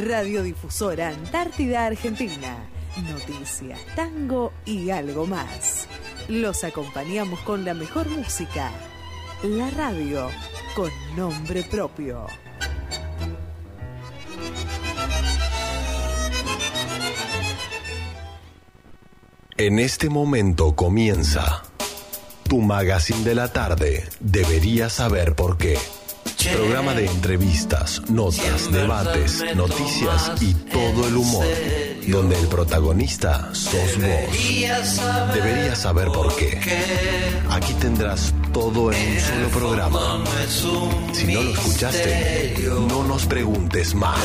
Radiodifusora Antártida Argentina. Noticias, tango y algo más. Los acompañamos con la mejor música. La radio con nombre propio. En este momento comienza tu magazine de la tarde. Deberías saber por qué. Programa de entrevistas, notas, debates, noticias y todo el humor. Donde el protagonista sos vos. Deberías saber por qué. Aquí tendrás todo en un solo programa. Si no lo escuchaste, no nos preguntes más.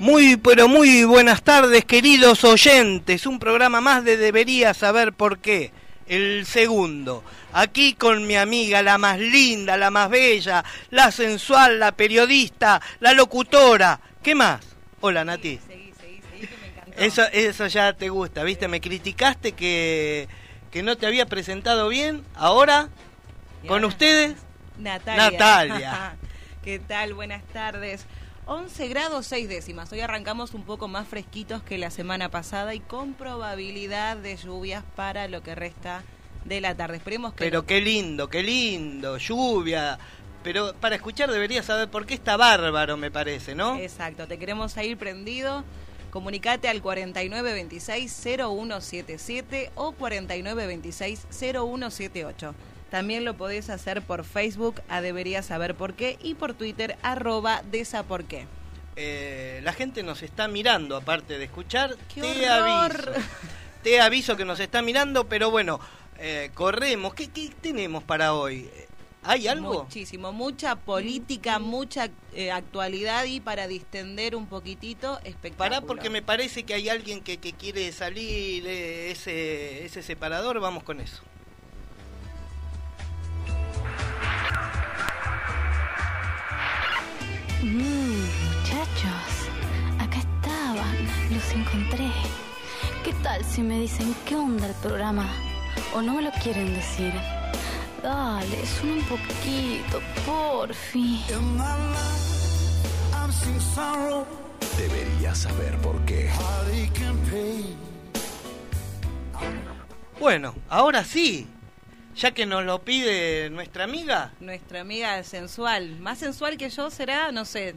Muy, pero muy buenas tardes, queridos oyentes. Un programa más de Debería Saber Por qué. El segundo. Aquí con mi amiga, la más linda, la más bella, la sensual, la periodista, la locutora. ¿Qué más? Hola, Nati. Seguí, seguí, seguí, que me encantó. Eso, eso ya te gusta, ¿viste? Me criticaste que, que no te había presentado bien. Ahora, con ustedes, Natalia. Natalia. ¿Qué tal? Buenas tardes. 11 grados 6 décimas. Hoy arrancamos un poco más fresquitos que la semana pasada y con probabilidad de lluvias para lo que resta de la tarde. Esperemos que... Pero qué lindo, qué lindo, lluvia. Pero para escuchar deberías saber por qué está bárbaro, me parece, ¿no? Exacto, te queremos ahí prendido. Comunicate al 4926-0177 o 4926-0178. También lo podés hacer por Facebook a Debería Saber Por qué y por Twitter arroba Desa Por qué. Eh, la gente nos está mirando, aparte de escuchar. ¡Qué te horror! aviso. Te aviso que nos está mirando, pero bueno, eh, corremos. ¿Qué, qué tenemos para hoy? ¿Hay algo? Muchísimo, mucha política, mucha eh, actualidad y para distender un poquitito, espectáculo. Pará porque me parece que hay alguien que, que quiere salir, eh, ese, ese separador, vamos con eso. Mmm, muchachos, acá estaban, los encontré. ¿Qué tal si me dicen qué onda el programa? ¿O no me lo quieren decir? Dale, suena un poquito, porfi. Deberías saber por qué. Bueno, ahora sí, ya que nos lo pide nuestra amiga, Nuestra amiga sensual, más sensual que yo será, no sé.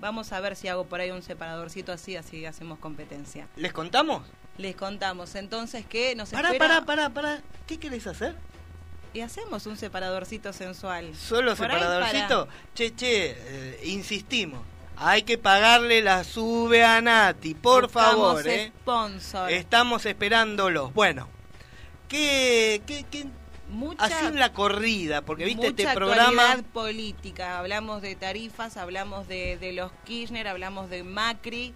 Vamos a ver si hago por ahí un separadorcito así, así hacemos competencia. ¿les contamos? Les contamos entonces que nos Pará, espera pará, pará, pará. ¿Qué querés hacer? y hacemos un separadorcito sensual. ¿Solo Por separadorcito? Che, che, eh, insistimos. Hay que pagarle la sube a Nati, por Buscamos favor, ¿eh? sponsor. Estamos esperándolos. Bueno, ¿qué, qué, qué- mucha, así en la corrida? Porque viste mucha este programa... política. Hablamos de tarifas, hablamos de, de los Kirchner, hablamos de Macri,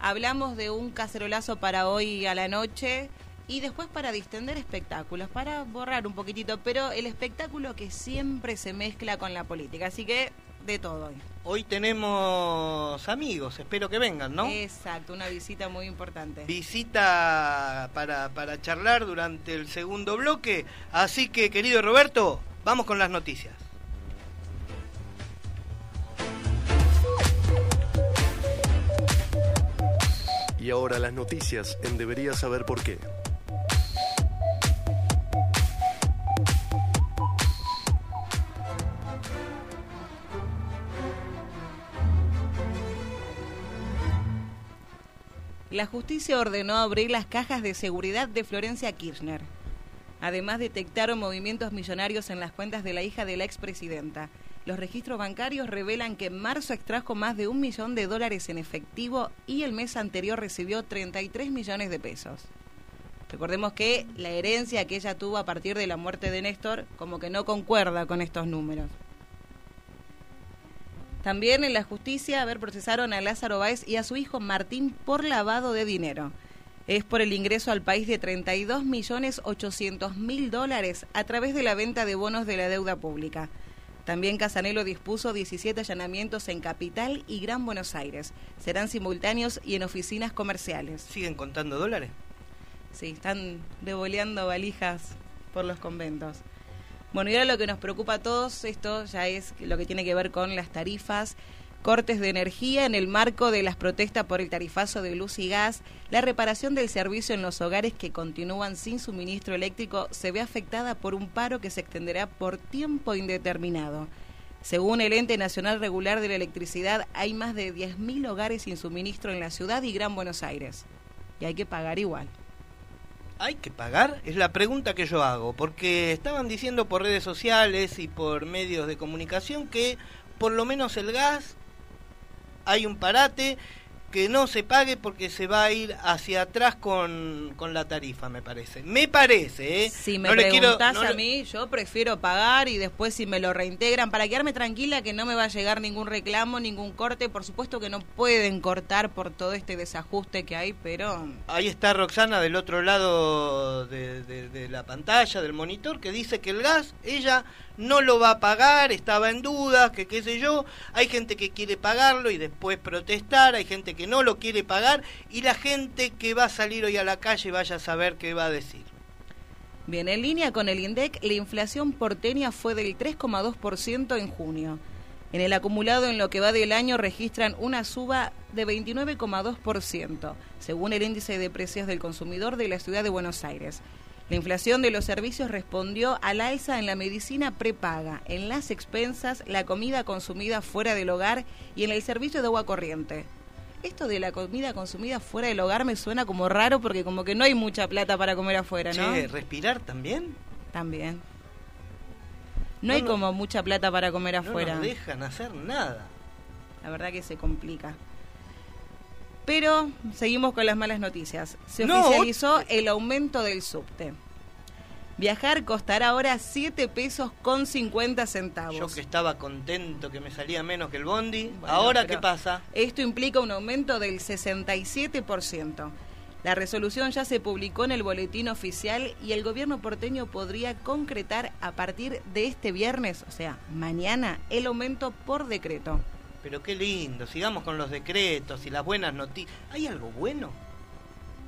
hablamos de un cacerolazo para hoy a la noche y después para distender espectáculos, para borrar un poquitito, pero el espectáculo que siempre se mezcla con la política. Así que de todo hoy. Hoy tenemos amigos, espero que vengan, ¿no? Exacto, una visita muy importante. Visita para, para charlar durante el segundo bloque. Así que, querido Roberto, vamos con las noticias. Y ahora las noticias en Deberías saber por qué. La justicia ordenó abrir las cajas de seguridad de Florencia Kirchner. Además, detectaron movimientos millonarios en las cuentas de la hija de la expresidenta. Los registros bancarios revelan que en marzo extrajo más de un millón de dólares en efectivo y el mes anterior recibió 33 millones de pesos. Recordemos que la herencia que ella tuvo a partir de la muerte de Néstor como que no concuerda con estos números. También en la justicia, a ver, procesaron a Lázaro Báez y a su hijo Martín por lavado de dinero. Es por el ingreso al país de 32 millones 800 mil dólares a través de la venta de bonos de la deuda pública. También Casanelo dispuso 17 allanamientos en Capital y Gran Buenos Aires. Serán simultáneos y en oficinas comerciales. ¿Siguen contando dólares? Sí, están devoleando valijas por los conventos. Bueno, y ahora lo que nos preocupa a todos, esto ya es lo que tiene que ver con las tarifas, cortes de energía en el marco de las protestas por el tarifazo de luz y gas, la reparación del servicio en los hogares que continúan sin suministro eléctrico se ve afectada por un paro que se extenderá por tiempo indeterminado. Según el Ente Nacional Regular de la Electricidad, hay más de 10.000 hogares sin suministro en la ciudad y Gran Buenos Aires. Y hay que pagar igual. ¿Hay que pagar? Es la pregunta que yo hago, porque estaban diciendo por redes sociales y por medios de comunicación que por lo menos el gas hay un parate que no se pague porque se va a ir hacia atrás con, con la tarifa, me parece. Me parece, ¿eh? Si me preguntas a mí, yo prefiero pagar y después si me lo reintegran para quedarme tranquila que no me va a llegar ningún reclamo, ningún corte. Por supuesto que no pueden cortar por todo este desajuste que hay, pero... Ahí está Roxana del otro lado de, de la pantalla, del monitor, que dice que el gas, ella no lo va a pagar, estaba en duda, que qué sé yo, hay gente que quiere pagarlo y después protestar, hay gente que no lo quiere pagar y la gente que va a salir hoy a la calle vaya a saber qué va a decir. Bien, en línea con el INDEC, la inflación porteña fue del 3,2% en junio. En el acumulado en lo que va del año registran una suba de 29,2%, según el índice de precios del consumidor de la ciudad de Buenos Aires. La inflación de los servicios respondió al alza en la medicina prepaga, en las expensas, la comida consumida fuera del hogar y en el servicio de agua corriente. Esto de la comida consumida fuera del hogar me suena como raro porque como que no hay mucha plata para comer afuera, ¿no? Che, ¿respirar también? También. No, hay como mucha plata para comer afuera. No dejan hacer nada. La verdad que se complica. Pero seguimos con las malas noticias. Se oficializó el aumento del subte. Viajar costará ahora 7 pesos con 50 centavos. Yo que estaba contento que me salía menos que el bondi. ¿Ahora qué pasa? Esto implica un aumento del 67%. La resolución ya se publicó en el boletín oficial y el gobierno porteño podría concretar a partir de este viernes, o sea, mañana, el aumento por decreto. Pero qué lindo, sigamos con los decretos y las buenas noticias. ¿Hay algo bueno?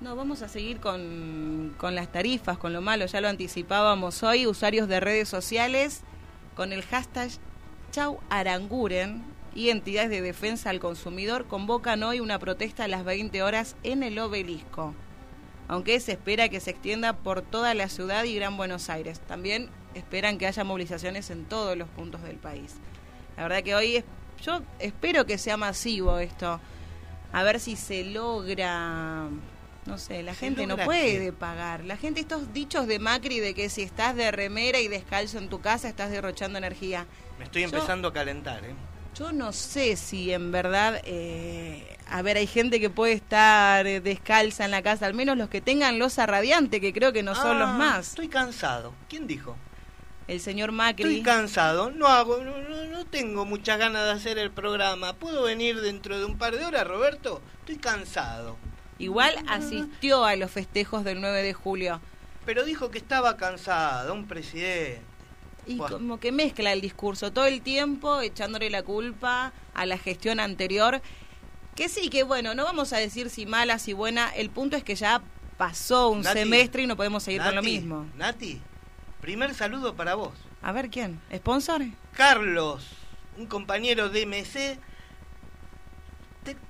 No, vamos a seguir con, con las tarifas, con lo malo, ya lo anticipábamos hoy, usuarios de redes sociales con el hashtag Chau Aranguren y entidades de defensa al consumidor convocan hoy una protesta a las 20 horas en el obelisco, aunque se espera que se extienda por toda la ciudad y Gran Buenos Aires. También esperan que haya movilizaciones en todos los puntos del país. La verdad que hoy yo espero que sea masivo esto. A ver si se logra. No sé, la gente no puede pagar. La gente, estos dichos de Macri de que si estás de remera y descalzo en tu casa estás derrochando energía. Me estoy empezando a calentar, ¿eh? Yo no sé si en verdad, eh, a ver, hay gente que puede estar eh, descalza en la casa, al menos los que tengan losa radiante, que creo que no son los ah, más. Estoy cansado. ¿Quién dijo? El señor Macri. Estoy cansado, no hago, no, no, tengo muchas ganas de hacer el programa. ¿Puedo venir dentro de un par de horas, Roberto? Estoy cansado. Igual asistió a los festejos del 9 de julio. Pero dijo que estaba cansado, un presidente. Y como que mezcla el discurso todo el tiempo echándole la culpa a la gestión anterior. Que sí, que bueno, no vamos a decir si mala, si buena. El punto es que ya pasó un semestre y no podemos seguir con lo mismo. Nati, Primer saludo para vos. A ver quién. ¿Sponsor? Carlos, un compañero de MC.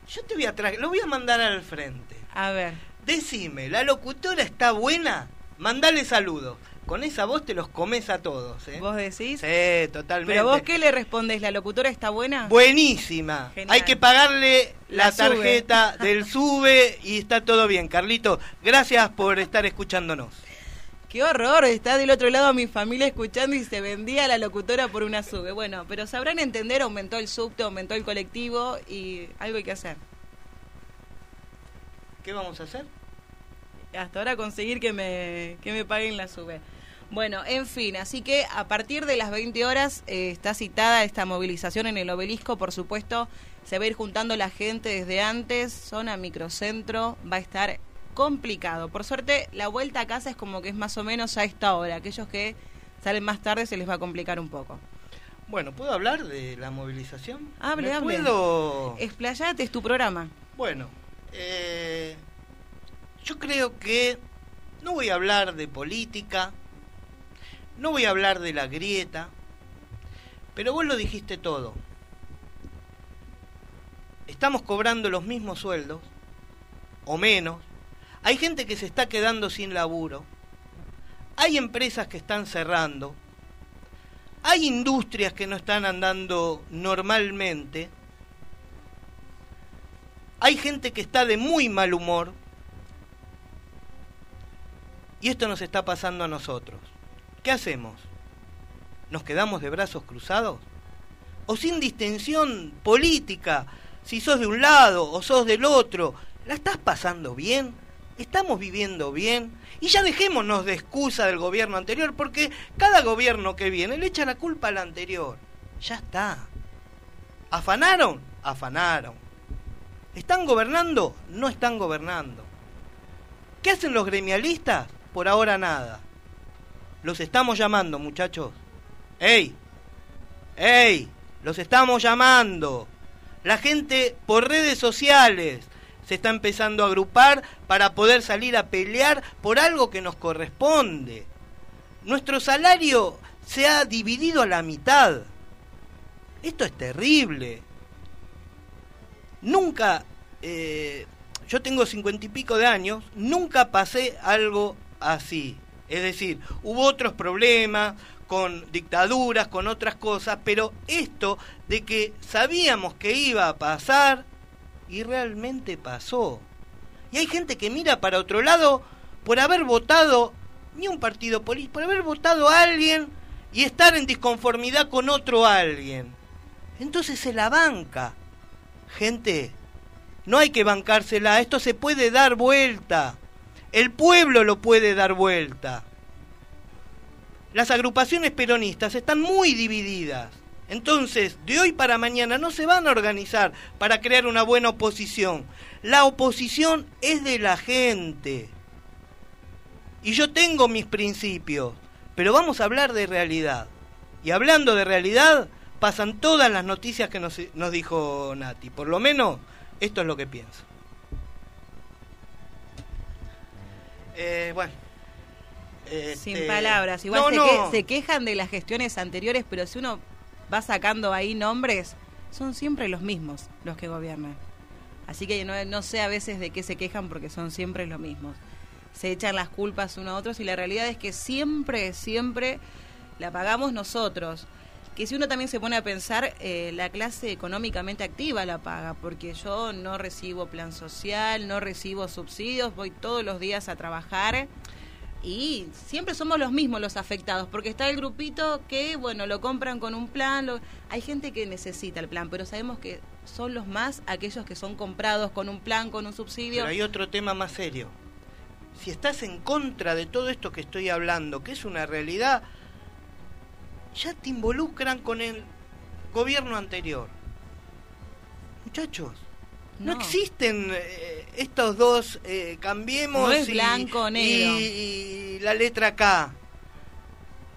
yo te voy a traer, lo voy a mandar al frente. A ver. Decime, ¿la locutora está buena? Mandale saludos. Con esa voz te los comes a todos. ¿eh? ¿Vos decís? Sí, totalmente. ¿Pero vos qué le respondés? ¿La locutora está buena? Buenísima. Hay que pagarle la, tarjeta del SUBE y está todo bien. Carlito, gracias por estar escuchándonos. Qué horror, está del otro lado mi familia escuchando y se vendía la locutora por una sube. Bueno, pero sabrán entender, aumentó el subte, aumentó el colectivo y algo hay que hacer. ¿Qué vamos a hacer? Hasta ahora conseguir que me, que me paguen la sube. Bueno, en fin, así que a partir de las 20 horas eh, está citada esta movilización en el obelisco, por supuesto, se va a ir juntando la gente desde antes, zona microcentro, va a estar complicado. Por suerte, la vuelta a casa es como que es más o menos a esta hora. Aquellos que salen más tarde se les va a complicar un poco. Bueno, ¿puedo hablar de la movilización? Hable, hable. ¿Puedo...? Explayate, es tu programa. Bueno, eh, yo creo que no voy a hablar de política, no voy a hablar de la grieta, pero vos lo dijiste todo. Estamos cobrando los mismos sueldos, o menos. Hay gente que se está quedando sin laburo. Hay empresas que están cerrando. Hay industrias que no están andando normalmente. Hay gente que está de muy mal humor. Y esto nos está pasando a nosotros. ¿Qué hacemos? ¿Nos quedamos de brazos cruzados? ¿O sin distinción política? Si sos de un lado o sos del otro, ¿la estás pasando bien? ¿Estamos viviendo bien? Y ya dejémonos de excusa del gobierno anterior, porque cada gobierno que viene le echa la culpa al anterior. Ya está. ¿Afanaron? Afanaron. ¿Están gobernando? No están gobernando. ¿Qué hacen los gremialistas? Por ahora nada. Los estamos llamando, muchachos. ¡Ey! ¡Ey! Los estamos llamando. La gente por redes sociales se está empezando a agrupar para poder salir a pelear por algo que nos corresponde. Nuestro salario se ha dividido a la mitad. Esto es terrible. Nunca, eh, yo tengo cincuenta y pico de años, nunca pasé algo así. Es decir, hubo otros problemas con dictaduras, con otras cosas, pero esto de que sabíamos que iba a pasar y realmente pasó. Y hay gente que mira para otro lado por haber votado ni un partido político, por haber votado a alguien y estar en disconformidad con otro alguien. Entonces se la banca. Gente, no hay que bancársela, esto se puede dar vuelta. El pueblo lo puede dar vuelta. Las agrupaciones peronistas están muy divididas. Entonces, de hoy para mañana no se van a organizar para crear una buena oposición. La oposición es de la gente. Y yo tengo mis principios, pero vamos a hablar de realidad. Y hablando de realidad, pasan todas las noticias que nos, nos dijo Nati. Por lo menos, esto es lo que pienso. Eh, bueno. Sin este, palabras. Igual no, se, no. que- se quejan de las gestiones anteriores, pero si uno va sacando ahí nombres, son siempre los mismos los que gobiernan. Así que no, no sé a veces de qué se quejan porque son siempre los mismos. Se echan las culpas unos a otros y la realidad es que siempre, siempre la pagamos nosotros. Que si uno también se pone a pensar, eh, la clase económicamente activa la paga, porque yo no recibo plan social, no recibo subsidios, voy todos los días a trabajar y siempre somos los mismos los afectados, porque está el grupito que, bueno, lo compran con un plan, hay gente que necesita el plan, pero sabemos que son los más aquellos que son comprados con un plan, con un subsidio. Pero hay otro tema más serio. Si estás en contra de todo esto que estoy hablando, que es una realidad, ya te involucran con el gobierno anterior. Muchachos, no, No. existen eh, estos dos eh, cambiemos No es y, blanco negro. y- y la letra K.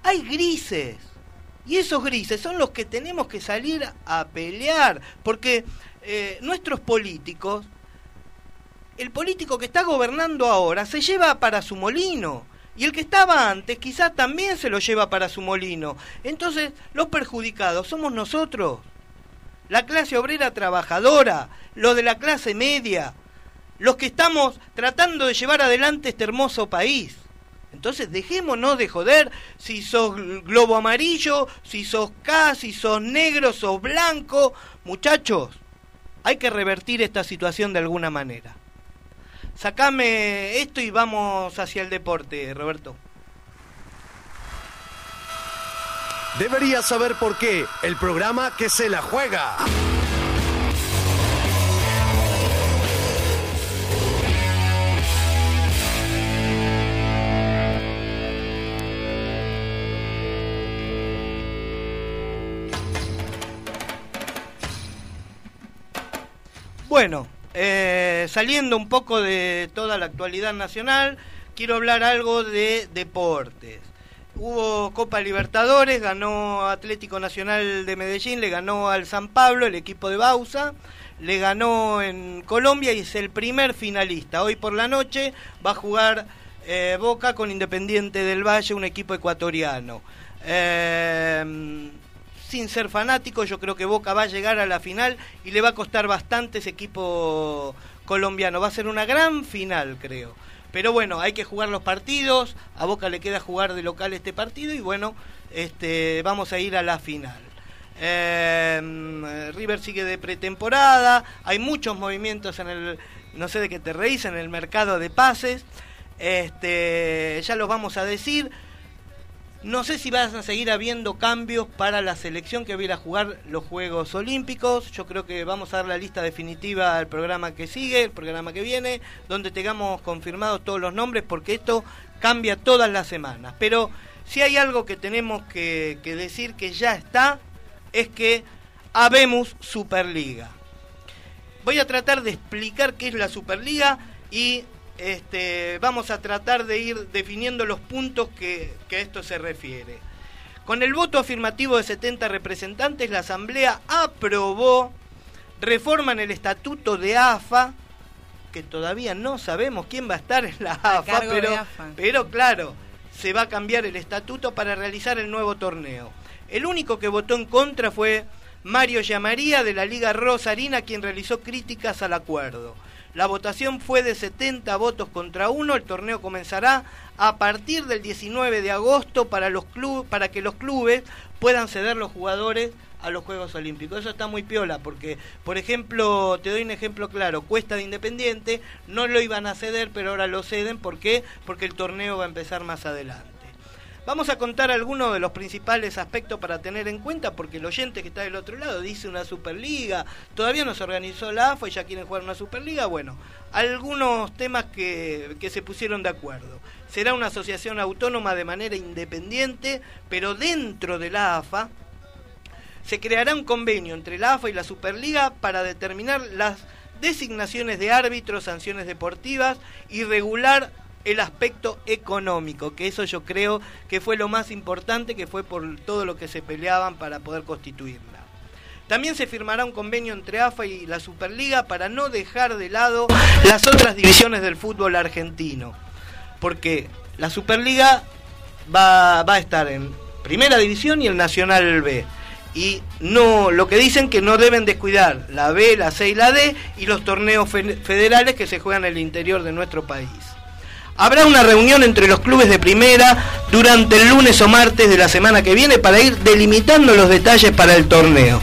Hay grises. Y esos grises son los que tenemos que salir a pelear. Porque eh, nuestros políticos el político que está gobernando ahora se lleva para su molino. Y el que estaba antes quizás también se lo lleva para su molino. Entonces, los perjudicados somos nosotros. La clase obrera trabajadora, los de la clase media, los que estamos tratando de llevar adelante este hermoso país. Entonces dejémonos de joder si sos globo amarillo, si sos K, si sos negro, sos blanco. Muchachos, hay que revertir esta situación de alguna manera. Sacame esto y vamos hacia el deporte, Roberto. Deberías saber por qué. El programa que se la juega. Bueno, eh, saliendo un poco de toda la actualidad nacional, quiero hablar algo de deportes. Hubo Copa Libertadores, ganó Atlético Nacional de Medellín, le ganó al San Pablo, el equipo de Bausa, le ganó en Colombia y es el primer finalista. Hoy por la noche va a jugar Eh, Boca con Independiente del Valle, un equipo ecuatoriano. Eh, sin ser fanático, yo creo que Boca va a llegar a la final y le va a costar bastante ese equipo colombiano. Va a ser una gran final, creo. Pero bueno, hay que jugar los partidos, a Boca le queda jugar de local este partido y bueno, este, vamos a ir a la final. Eh, River sigue de pretemporada, hay muchos movimientos en el, no sé de qué te reís, en el mercado de pases. Este, ya los vamos a decir. No sé si vas a seguir habiendo cambios para la selección que viene a jugar los Juegos Olímpicos. Yo creo que vamos a dar la lista definitiva al programa que sigue, el programa que viene, donde tengamos confirmados todos los nombres, porque esto cambia todas las semanas. Pero si hay algo que tenemos que decir que ya está, es que habemos Superliga. Voy a tratar de explicar qué es la Superliga y este, vamos a tratar de ir definiendo los puntos que, que a esto se refiere. Con el voto afirmativo de 70 representantes, la Asamblea aprobó reforma en el estatuto de AFA, que todavía no sabemos quién va a estar en la AFA, pero, AFA. pero claro, se va a cambiar el estatuto para realizar el nuevo torneo. El único que votó en contra fue Mario Llamaría de la Liga Rosarina, quien realizó críticas al acuerdo. La votación fue de 70 votos contra uno. El torneo comenzará a partir del 19 de agosto para, los para que los clubes puedan ceder los jugadores a los Juegos Olímpicos. Eso está muy piola porque, por ejemplo, te doy un ejemplo claro, Cuesta de Independiente no lo iban a ceder, pero ahora lo ceden. ¿Por qué? Porque el torneo va a empezar más adelante. Vamos a contar algunos de los principales aspectos para tener en cuenta, porque el oyente que está del otro lado dice una Superliga, todavía no se organizó la AFA y ya quieren jugar una Superliga. Bueno, algunos temas que, que se pusieron de acuerdo. Será una asociación autónoma de manera independiente, pero dentro de la AFA se creará un convenio entre la AFA y la Superliga para determinar las designaciones de árbitros, sanciones deportivas y regular el aspecto económico, que eso yo creo que fue lo más importante, que fue por todo lo que se peleaban para poder constituirla. También se firmará un convenio entre AFA y la Superliga para no dejar de lado las otras divisiones del fútbol argentino, porque la Superliga va, va a estar en Primera División y el Nacional B y no lo que dicen que no deben descuidar la B, la C y la D y los torneos federales que se juegan en el interior de nuestro país. Habrá una reunión entre los clubes de primera durante el lunes o martes de la semana que viene para ir delimitando los detalles para el torneo.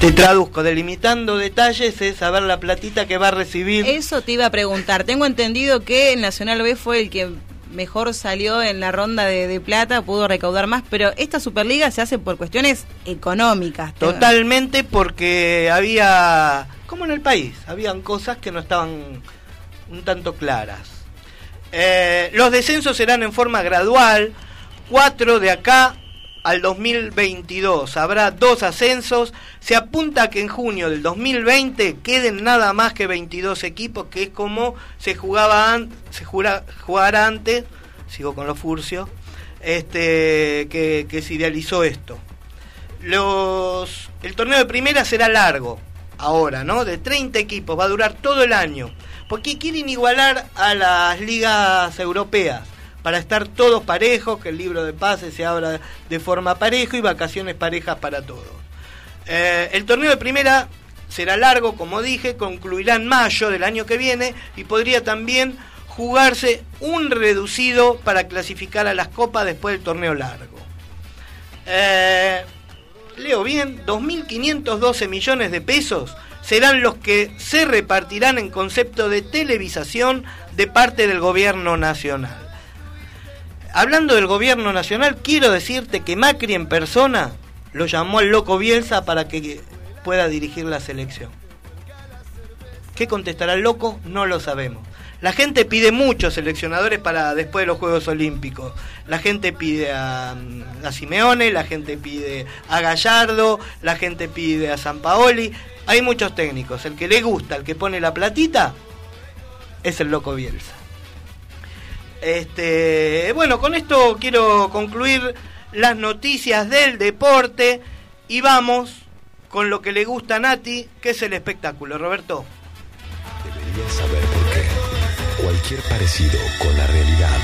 Te traduzco, delimitando detalles es saber la platita que va a recibir. Eso te iba a preguntar. Tengo entendido que el Nacional B fue el que mejor salió en la ronda de, plata, pudo recaudar más, pero esta Superliga se hace por cuestiones económicas. Totalmente porque había, como en el país, habían cosas que no estaban un tanto claras. Eh, los descensos serán en forma gradual, cuatro de acá al 2022. Habrá dos ascensos. Se apunta que en junio del 2020 queden nada más que 22 equipos, que es como se jugaba se antes, sigo con los furcios, este, que, que se idealizó esto. Los, el torneo de primera será largo, ahora, ¿no? De 30 equipos, va a durar todo el año porque quieren igualar a las ligas europeas para estar todos parejos, que el libro de pases se habla de forma parejo y vacaciones parejas para todos. Eh, el torneo de primera será largo, como dije, concluirá en mayo del año que viene y podría también jugarse un reducido para clasificar a las copas después del torneo largo. Eh, leo bien, 2.512 millones de pesos serán los que se repartirán en concepto de televisación de parte del gobierno nacional. Hablando del gobierno nacional, quiero decirte que Macri en persona lo llamó al loco Bielsa para que pueda dirigir la selección. ¿Qué contestará el loco? No lo sabemos. La gente pide muchos seleccionadores para después de los Juegos Olímpicos. La gente pide a, a Simeone, la gente pide a Gallardo, la gente pide a San Paoli. Hay muchos técnicos. El que le gusta, el que pone la platita, es el loco Bielsa. Este, bueno, con esto quiero concluir las noticias del deporte y vamos con lo que le gusta a Nati, que es el espectáculo. Roberto. Cualquier parecido con la realidad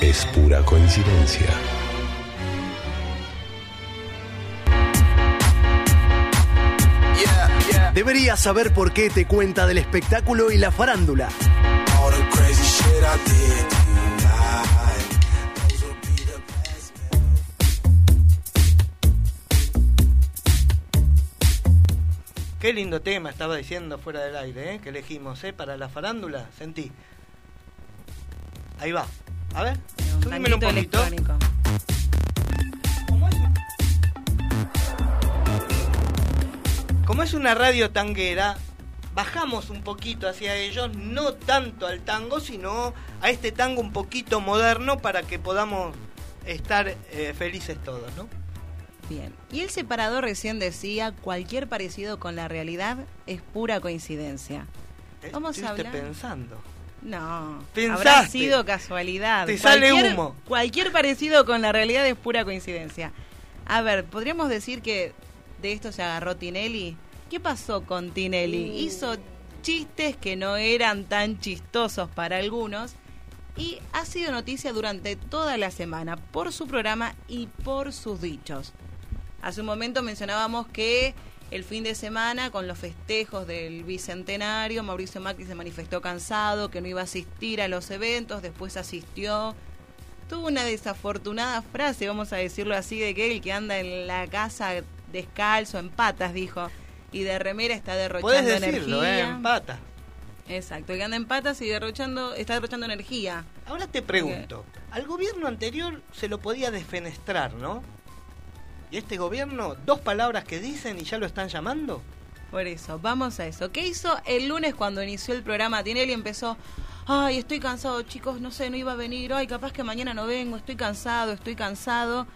es pura coincidencia. Deberías saber por qué te cuenta del espectáculo y la farándula. Qué lindo tema estaba diciendo fuera del aire, ¿eh? que elegimos, ¿eh? Para la farándula, sentí. Ahí va. A ver, Un subímelo un tanguito poquito. electrónico. Como es, una radio tanguera, bajamos un poquito hacia ellos, no tanto al tango, sino a este tango un poquito moderno para que podamos estar eh, felices todos, ¿no? Bien. Y el separador recién decía, cualquier parecido con la realidad es pura coincidencia. Vamos a hablar. pensando. No, Pensaste. habrá sido casualidad. Te sale Cualquier- humo. Cualquier parecido con la realidad es pura coincidencia. A ver, podríamos decir que de esto se agarró Tinelli. ¿Qué pasó con Tinelli? Uh. Hizo chistes que no eran tan chistosos para algunos y ha sido noticia durante toda la semana por su programa y por sus dichos. Hace un momento mencionábamos que el fin de semana, con los festejos del bicentenario, Mauricio Macri se manifestó cansado, que no iba a asistir a los eventos, después asistió. Tuvo una desafortunada frase, vamos a decirlo así, de que el que anda en la casa descalzo, en patas, dijo, y de remera está derrochando Puedes decirlo, ¿eh? energía. En pata. Exacto, el que anda en patas y derrochando, está derrochando energía. Ahora te pregunto, al gobierno anterior se lo podía desfenestrar, ¿no? ¿Y este gobierno, dos palabras que dicen y ya lo están llamando? Por eso, vamos a eso. ¿Qué hizo el lunes cuando inició el programa? Tinelli empezó, ay, estoy cansado, chicos, no sé, no iba a venir, ay, capaz que mañana no vengo, estoy cansado, estoy cansado.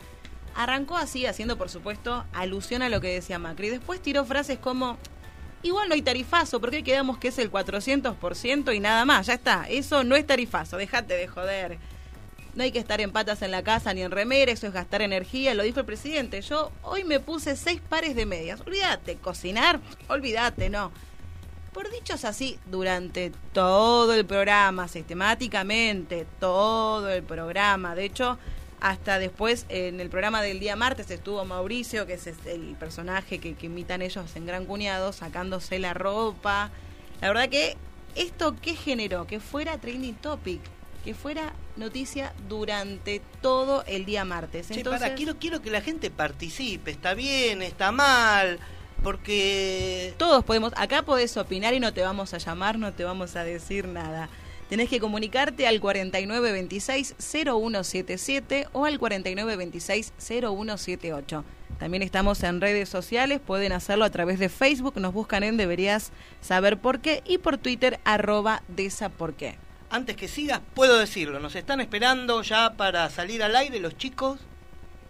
Arrancó así, haciendo, por supuesto, alusión a lo que decía Macri. Después tiró frases como, igual no hay tarifazo, porque quedamos que es el 400% y nada más, ya está, eso no es tarifazo, déjate de joder. No hay que estar en patas en la casa ni en remera, eso es gastar energía, lo dijo el presidente. Yo hoy me puse seis pares de medias. Olvídate, cocinar, olvídate, no. Por dichos así, durante todo el programa, sistemáticamente, todo el programa. De hecho, hasta después en el programa del día martes estuvo Mauricio, que es el personaje que, que imitan ellos en Gran Cuñado, sacándose la ropa. La verdad que esto qué generó, que fuera trending topic, que fuera noticia durante todo el día martes. Che, Entonces, para, quiero, quiero que la gente participe, está bien, está mal, porque... todos podemos, acá podés opinar y no te vamos a llamar, no te vamos a decir nada. Tenés que comunicarte al 4926-0177 o al 4926-0178. También estamos en redes sociales, pueden hacerlo a través de Facebook, nos buscan en Deberías Saber Por qué y por Twitter arroba Desa Por qué. Antes que sigas, puedo decirlo, nos están esperando ya para salir al aire los chicos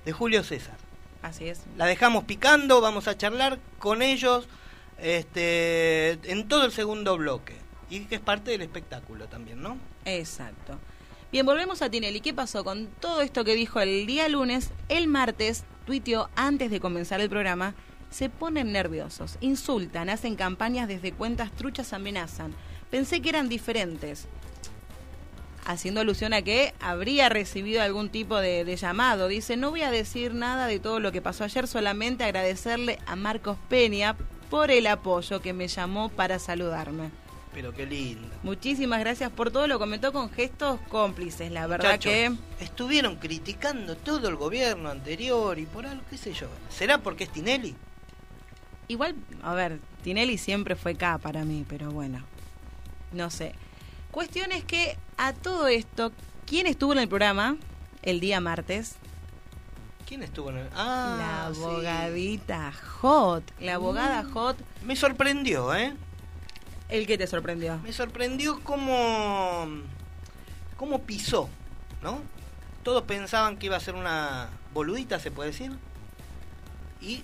de Julio César. Así es. La dejamos picando, vamos a charlar con ellos este, en todo el segundo bloque. Y que es parte del espectáculo también, ¿no? Exacto. Bien, volvemos a Tinelli. ¿Qué pasó con todo esto que dijo el día lunes? El martes tuiteó antes de comenzar el programa. Se ponen nerviosos, insultan, hacen campañas desde cuentas truchas, amenazan. Pensé que eran diferentes. Haciendo alusión a que habría recibido algún tipo de, de llamado. Dice, no voy a decir nada de todo lo que pasó ayer, solamente agradecerle a Marcos Peña por el apoyo que me llamó para saludarme. Pero qué lindo. Muchísimas gracias por todo, lo comentó con gestos cómplices, la verdad Muchachos, que estuvieron criticando todo el gobierno anterior y por algo, qué sé yo. ¿Será porque es Tinelli? igual, a ver, Tinelli siempre fue acá para mí, pero bueno, no sé. Cuestión es que a todo esto, ¿quién estuvo en el programa el día martes? ¿Quién estuvo en el.? Ah, la sí. abogadita Hot, la abogada Mm. Hot, Me sorprendió, ¿eh? el que te sorprendió. Me sorprendió cómo. cómo pisó, ¿no? Todos pensaban que iba a ser una boludita, se puede decir. Y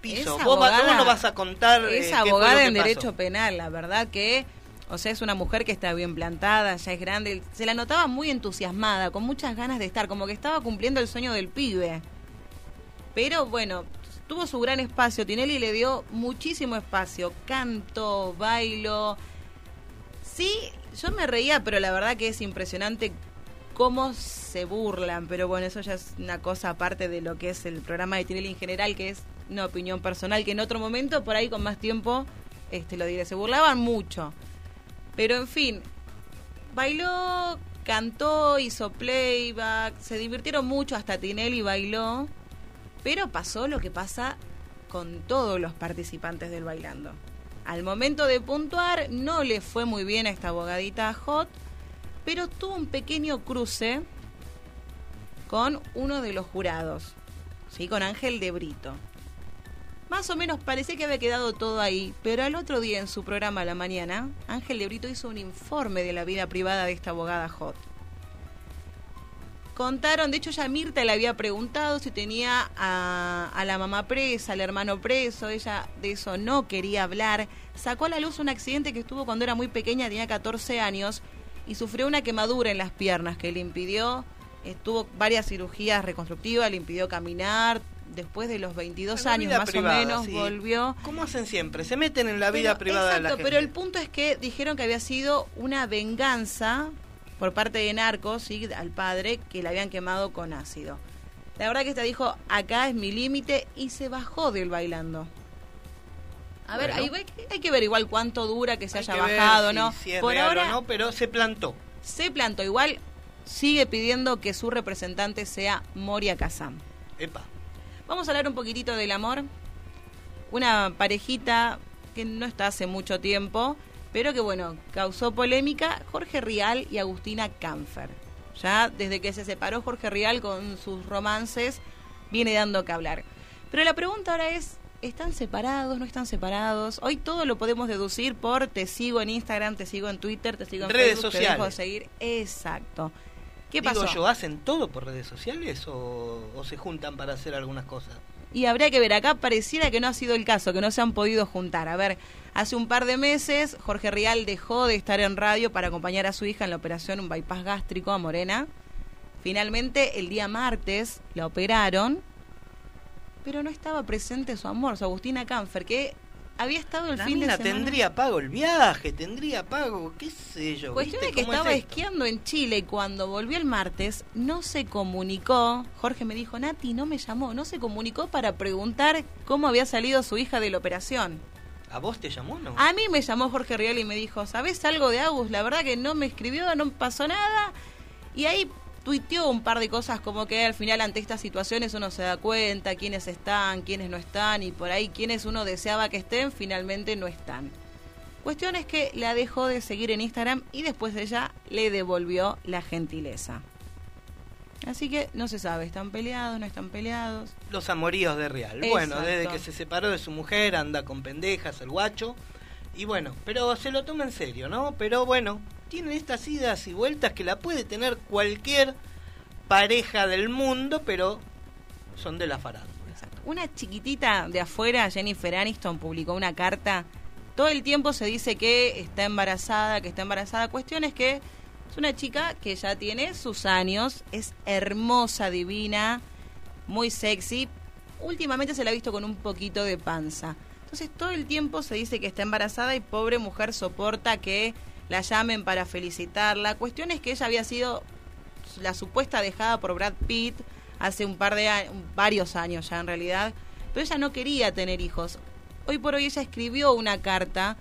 piso. Esa Vos, va- abogada- vos no vas a contar. eh, Es lo abogada en pasó. derecho penal, la verdad que, o sea, es una mujer que está bien plantada, ya es grande. Se la notaba muy entusiasmada, con muchas ganas de estar, como que estaba cumpliendo el sueño del pibe. Pero bueno, tuvo su gran espacio. Tinelli le dio muchísimo espacio. Canto, bailo. Sí, yo me reía, pero la verdad que es impresionante cómo se burlan, pero bueno, eso ya es una cosa aparte de lo que es el programa de Tinelli en general, que es una opinión personal, que en otro momento, por ahí con más tiempo, este lo diré, se burlaban mucho. Pero en fin, bailó, cantó, hizo playback, se divirtieron mucho, hasta Tinelli bailó, pero pasó lo que pasa con todos los participantes del bailando. Al momento de puntuar no le fue muy bien a esta abogadita Hot, pero tuvo un pequeño cruce con uno de los jurados, ¿sí? con Ángel de Brito. Más o menos parecía que había quedado todo ahí, pero al otro día en su programa la mañana, Ángel de Brito hizo un informe de la vida privada de esta abogada Hot. Contaron, de hecho ya Mirta le había preguntado si tenía a, a, la mamá presa, al hermano preso, ella de eso no quería hablar. Sacó a la luz un accidente que estuvo cuando era muy pequeña, tenía 14 años, y sufrió una quemadura en las piernas que le impidió, estuvo varias cirugías reconstructivas, le impidió caminar, después de los 22 años más privada, o menos sí. volvió. ¿Cómo hacen siempre? Se meten en la vida Pero- privada de la exacto, gente. pero el punto es que dijeron que había sido una venganza por parte de narcos ¿sí? al padre que le habían quemado con ácido. La verdad que esta dijo, acá es mi límite y se bajó del bailando. A ver, Bueno. hay, que- hay que ver igual cuánto dura que se Hay haya que ver bajado, si- ¿no? si es por real ahora o no, pero se plantó. se plantó. Igual sigue pidiendo que su representante sea Moria Kazam. Epa. Vamos a hablar un poquitito del amor. Una parejita que no está hace mucho tiempo, pero que bueno, causó polémica, Jorge Rial y Agustina Canfer. Ya desde que se separó Jorge Rial con sus romances, viene dando que hablar. Pero la pregunta ahora es, ¿están separados? ¿No están separados? Hoy todo lo podemos deducir por te sigo en Instagram, te sigo en Twitter, te sigo en Redes Facebook, te dejo de sociales. seguir. Exacto. ¿Qué Digo pasó? yo, ¿hacen todo por redes sociales o, o se juntan para hacer algunas cosas? Y habría que ver, acá pareciera que no ha sido el caso, que no se han podido juntar. A ver, hace un par de meses Jorge Rial dejó de estar en radio para acompañar a su hija en la operación un bypass gástrico a Morena. Finalmente, el día martes la operaron, pero no estaba presente su amor, su Agustina Canfer, que había estado el La fin de semana... tendría pago el viaje, tendría pago, qué sé yo. Cuestión ¿viste de que es estaba esquiando en Chile y cuando volvió el martes no se comunicó. Jorge me dijo, Nati no me llamó, no se comunicó para preguntar cómo había salido su hija de la operación. ¿A vos te llamó no? A mí me llamó Jorge Rial y me dijo, ¿sabes algo de Agus? La verdad que no me escribió, no pasó nada. Y ahí tuiteó un par de cosas como que al final ante estas situaciones uno se da cuenta quiénes están, quiénes no están y por ahí quienes uno deseaba que estén finalmente no están. Cuestión es que la dejó de seguir en Instagram y después ella le devolvió la gentileza. Así que no se sabe, ¿están peleados, no están peleados? Los amoríos de Real. Bueno, desde que se separó de su mujer anda con pendejas el guacho. Y bueno, pero se lo toma en serio, ¿no? Pero bueno, tienen estas idas y vueltas que la puede tener cualquier pareja del mundo, pero son de la farándula. Una chiquitita de afuera, Jennifer Aniston, publicó una carta. Todo el tiempo se dice que está embarazada, que está embarazada. Cuestión es que es una chica que ya tiene sus años, es hermosa, divina, muy sexy. Últimamente se la ha visto con un poquito de panza. Entonces todo el tiempo se dice que está embarazada y pobre mujer soporta que la llamen para felicitarla. Cuestión es que ella había sido la supuesta dejada por Brad Pitt hace un par de años, varios años ya en realidad, pero ella no quería tener hijos. Hoy por hoy ella escribió una carta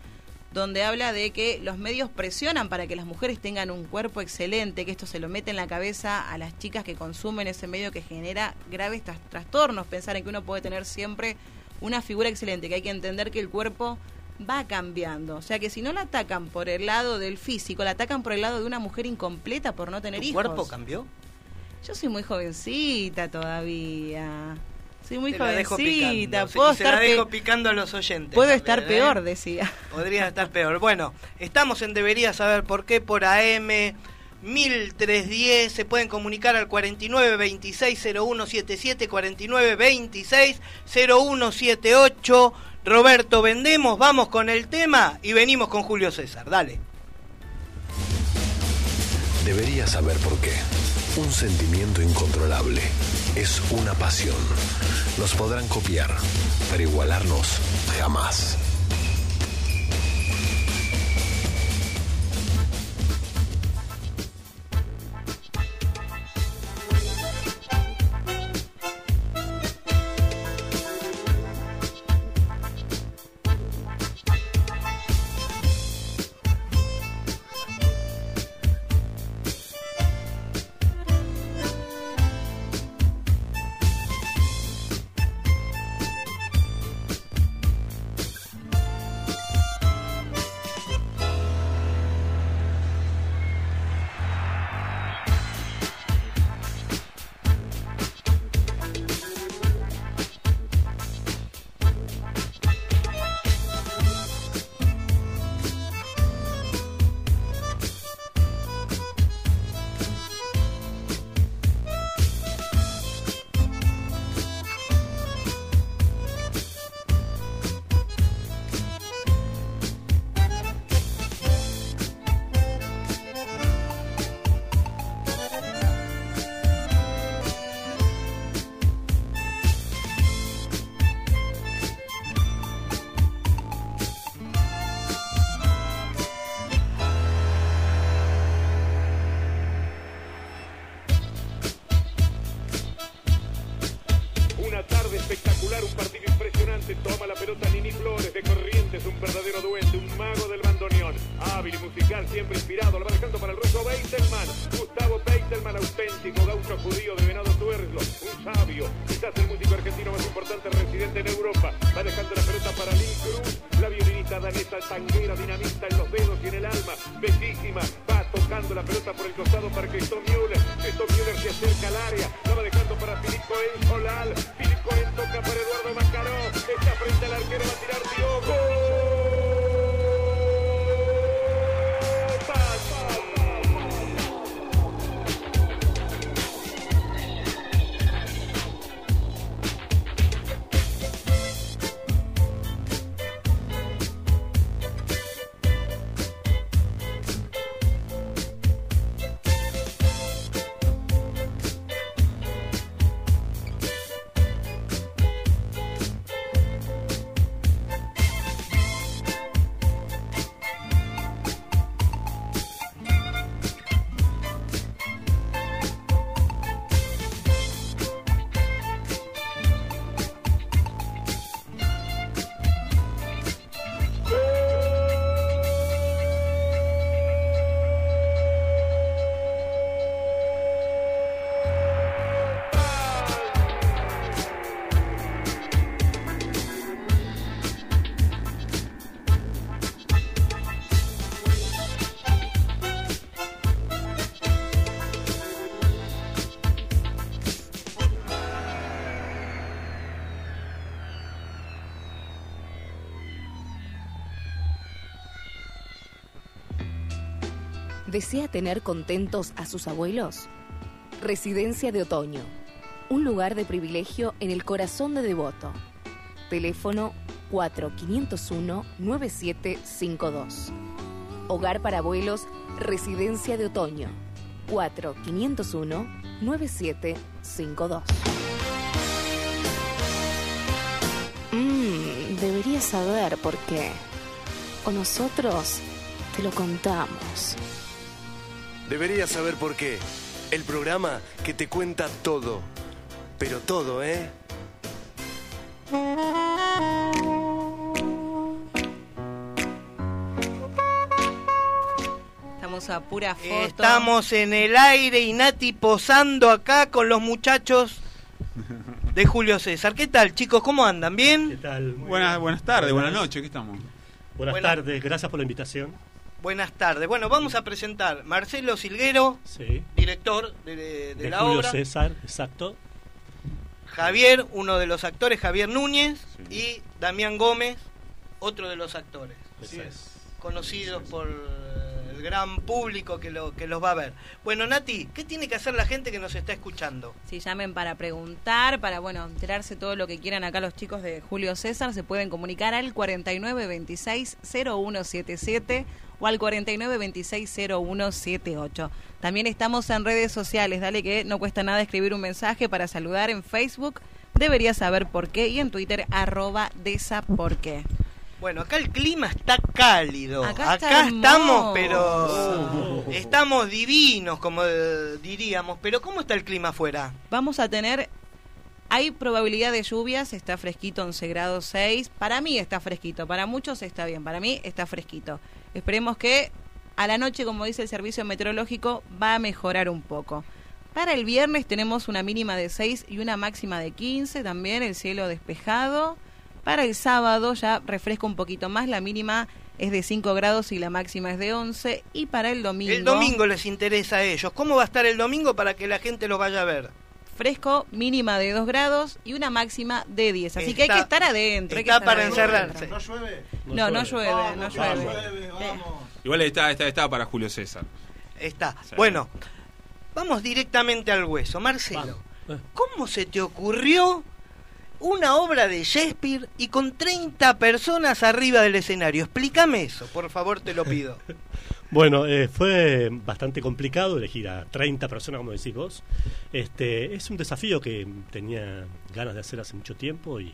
donde habla de que los medios presionan para que las mujeres tengan un cuerpo excelente, que esto se lo mete en la cabeza a las chicas que consumen ese medio que genera graves tras- trastornos, pensar en que uno puede tener siempre una figura excelente, que hay que entender que el cuerpo va cambiando. O sea que si no la atacan por el lado del físico, la atacan por el lado de una mujer incompleta por no tener ¿Tu hijos. cuerpo cambió? Yo soy muy jovencita todavía. Soy muy Te jovencita. Puedo y se la estar, dejo picando a los oyentes. puedo estar ¿eh? peor, decía. Podría estar peor. Bueno, estamos en Debería Saber por qué por AM 1310. Se pueden comunicar al 49260177, 49260178. Roberto, vendemos, vamos con el tema y venimos con Julio César. Dale. Deberías saber por qué. Un sentimiento incontrolable. Es una pasión. Nos podrán copiar, pero igualarnos jamás. ¿Desea tener contentos a sus abuelos? Residencia de Otoño. Un lugar de privilegio en el corazón de Devoto. Teléfono 4501-9752. Hogar para abuelos, Residencia de Otoño. 4501-9752. Mmm, deberías saber por qué. O nosotros te lo contamos. Deberías saber por qué. El programa que te cuenta todo. Pero todo, ¿eh? Estamos a pura foto. Estamos en el aire y Nati posando acá con los muchachos de Julio César. ¿Qué tal, chicos? ¿Cómo andan? ¿Bien? ¿Qué tal? Buenas, buenas tardes, buenas noches, ¿qué estamos? Buenas Buenas- tardes, gracias por la invitación. Buenas tardes. Bueno, vamos a presentar Marcelo Silguero, Sí. director de, de De la Julio obra. César, exacto. Javier, uno de los actores, Javier Núñez. Sí. Y Damián Gómez, otro de los actores. Así es. Conocidos por el gran público que, lo, que los va a ver. Bueno, Nati, ¿qué tiene que hacer la gente que nos está escuchando? Si llamen para preguntar, para bueno, enterarse todo lo que quieran acá los chicos de Julio César, se pueden comunicar al 4926-0177 o al 4926-0178. También estamos en redes sociales, dale que no cuesta nada escribir un mensaje para saludar en Facebook, deberías saber por qué, y en Twitter, arroba desa por qué. Bueno, acá el clima está cálido. Acá está estamos, pero estamos divinos, como eh, diríamos. Pero ¿cómo está el clima afuera? Vamos a tener, hay probabilidad de lluvias, está fresquito, 11 grados 6. Para mí está fresquito, para muchos está bien, para mí está fresquito. Esperemos que a la noche, como dice el servicio meteorológico, va a mejorar un poco. Para el viernes tenemos una mínima de 6 y una máxima de 15, también el cielo despejado. Para el sábado ya refresca un poquito más, la mínima es de 5 grados y la máxima es de 11. Y para el domingo... El domingo les interesa a ellos. ¿Cómo va a estar el domingo para que la gente lo vaya a ver? Fresco, mínima de 2 grados y una máxima de 10. Así que hay Está- que estar adentro. hay que está estar para adentro. encerrarse. ¿No llueve? No, no llueve, no llueve. Igual está, está, está para Julio César. Está. Sí. Bueno, vamos directamente al hueso. Marcelo, Vamos. Eh. ¿cómo se te ocurrió una obra de Shakespeare y con 30 personas arriba del escenario? Explícame eso, por favor, te lo pido. Bueno, eh, fue bastante complicado elegir a 30 personas, como decís vos. Este, es un desafío que tenía ganas de hacer hace mucho tiempo y,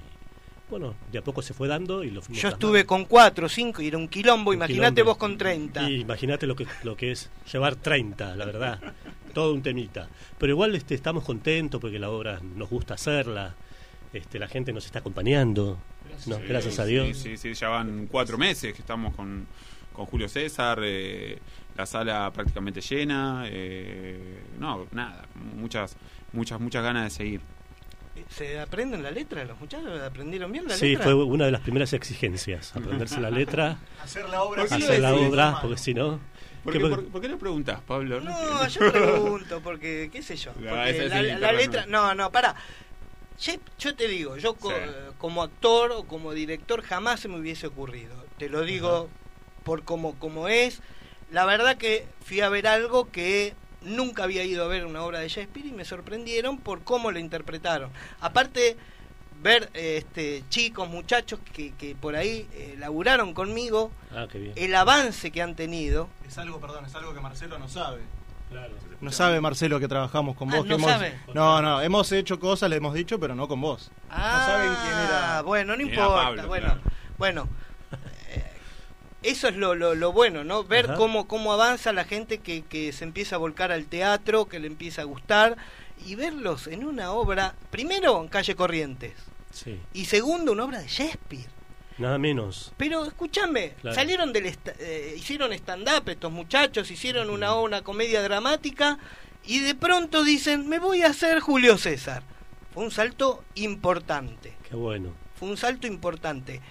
bueno, de a poco se fue dando y lo fuimos Yo estuve con 4 o 5 y era un quilombo, imagínate vos con 30. Y imagínate lo que, lo que es llevar 30, la verdad. Todo un temita. Pero igual este, estamos contentos porque la obra nos gusta hacerla. Este, la gente nos está acompañando. No, Sí, gracias a sí, Dios. Sí, sí, ya van cuatro meses que estamos con, con Julio César, eh, la sala prácticamente llena, eh, no, nada, muchas, muchas, muchas ganas de seguir. ¿Se aprenden la letra los muchachos? ¿Aprendieron bien la Sí, letra? fue una de las primeras exigencias, aprenderse la letra, Hacer la obra ¿Por qué lo hacer la obra, porque si no... ¿Por ¿qué qué, po- por, por qué le preguntás, Pablo? No, entiendo. yo pregunto, porque, qué sé yo. No, la, letra. No, no, para. Yo te digo, yo co- Sí. como actor o como director jamás se me hubiese ocurrido. Te lo digo por como, como es. La verdad que fui a ver algo que nunca había ido a ver una obra de Shakespeare y me sorprendieron por cómo lo interpretaron. Aparte, ver este chicos, muchachos que, que por ahí eh, laburaron conmigo, Ah, qué bien. el avance que han tenido. Es algo, perdón, es algo que Marcelo no sabe. Claro. No sabe Marcelo que trabajamos con Ah, vos. que no hemos- sabe. No, no, hemos hecho cosas, le hemos dicho, pero no con vos. Ah, saben quién era. Bueno, no importa. Pablo, bueno, claro. bueno. Eso es lo, lo, lo bueno, ¿no? Ver Ajá. cómo, cómo avanza la gente que, que se empieza a volcar al teatro, que le empieza a gustar, y verlos en una obra, primero en Calle Corrientes, Sí, y segundo una obra de Shakespeare. nada menos. Pero escúchame, Claro. salieron del eh, hicieron stand-up estos muchachos, hicieron una, una comedia dramática y de pronto dicen, me voy a hacer Julio César. Fue un salto importante, Qué bueno. fue un salto importante.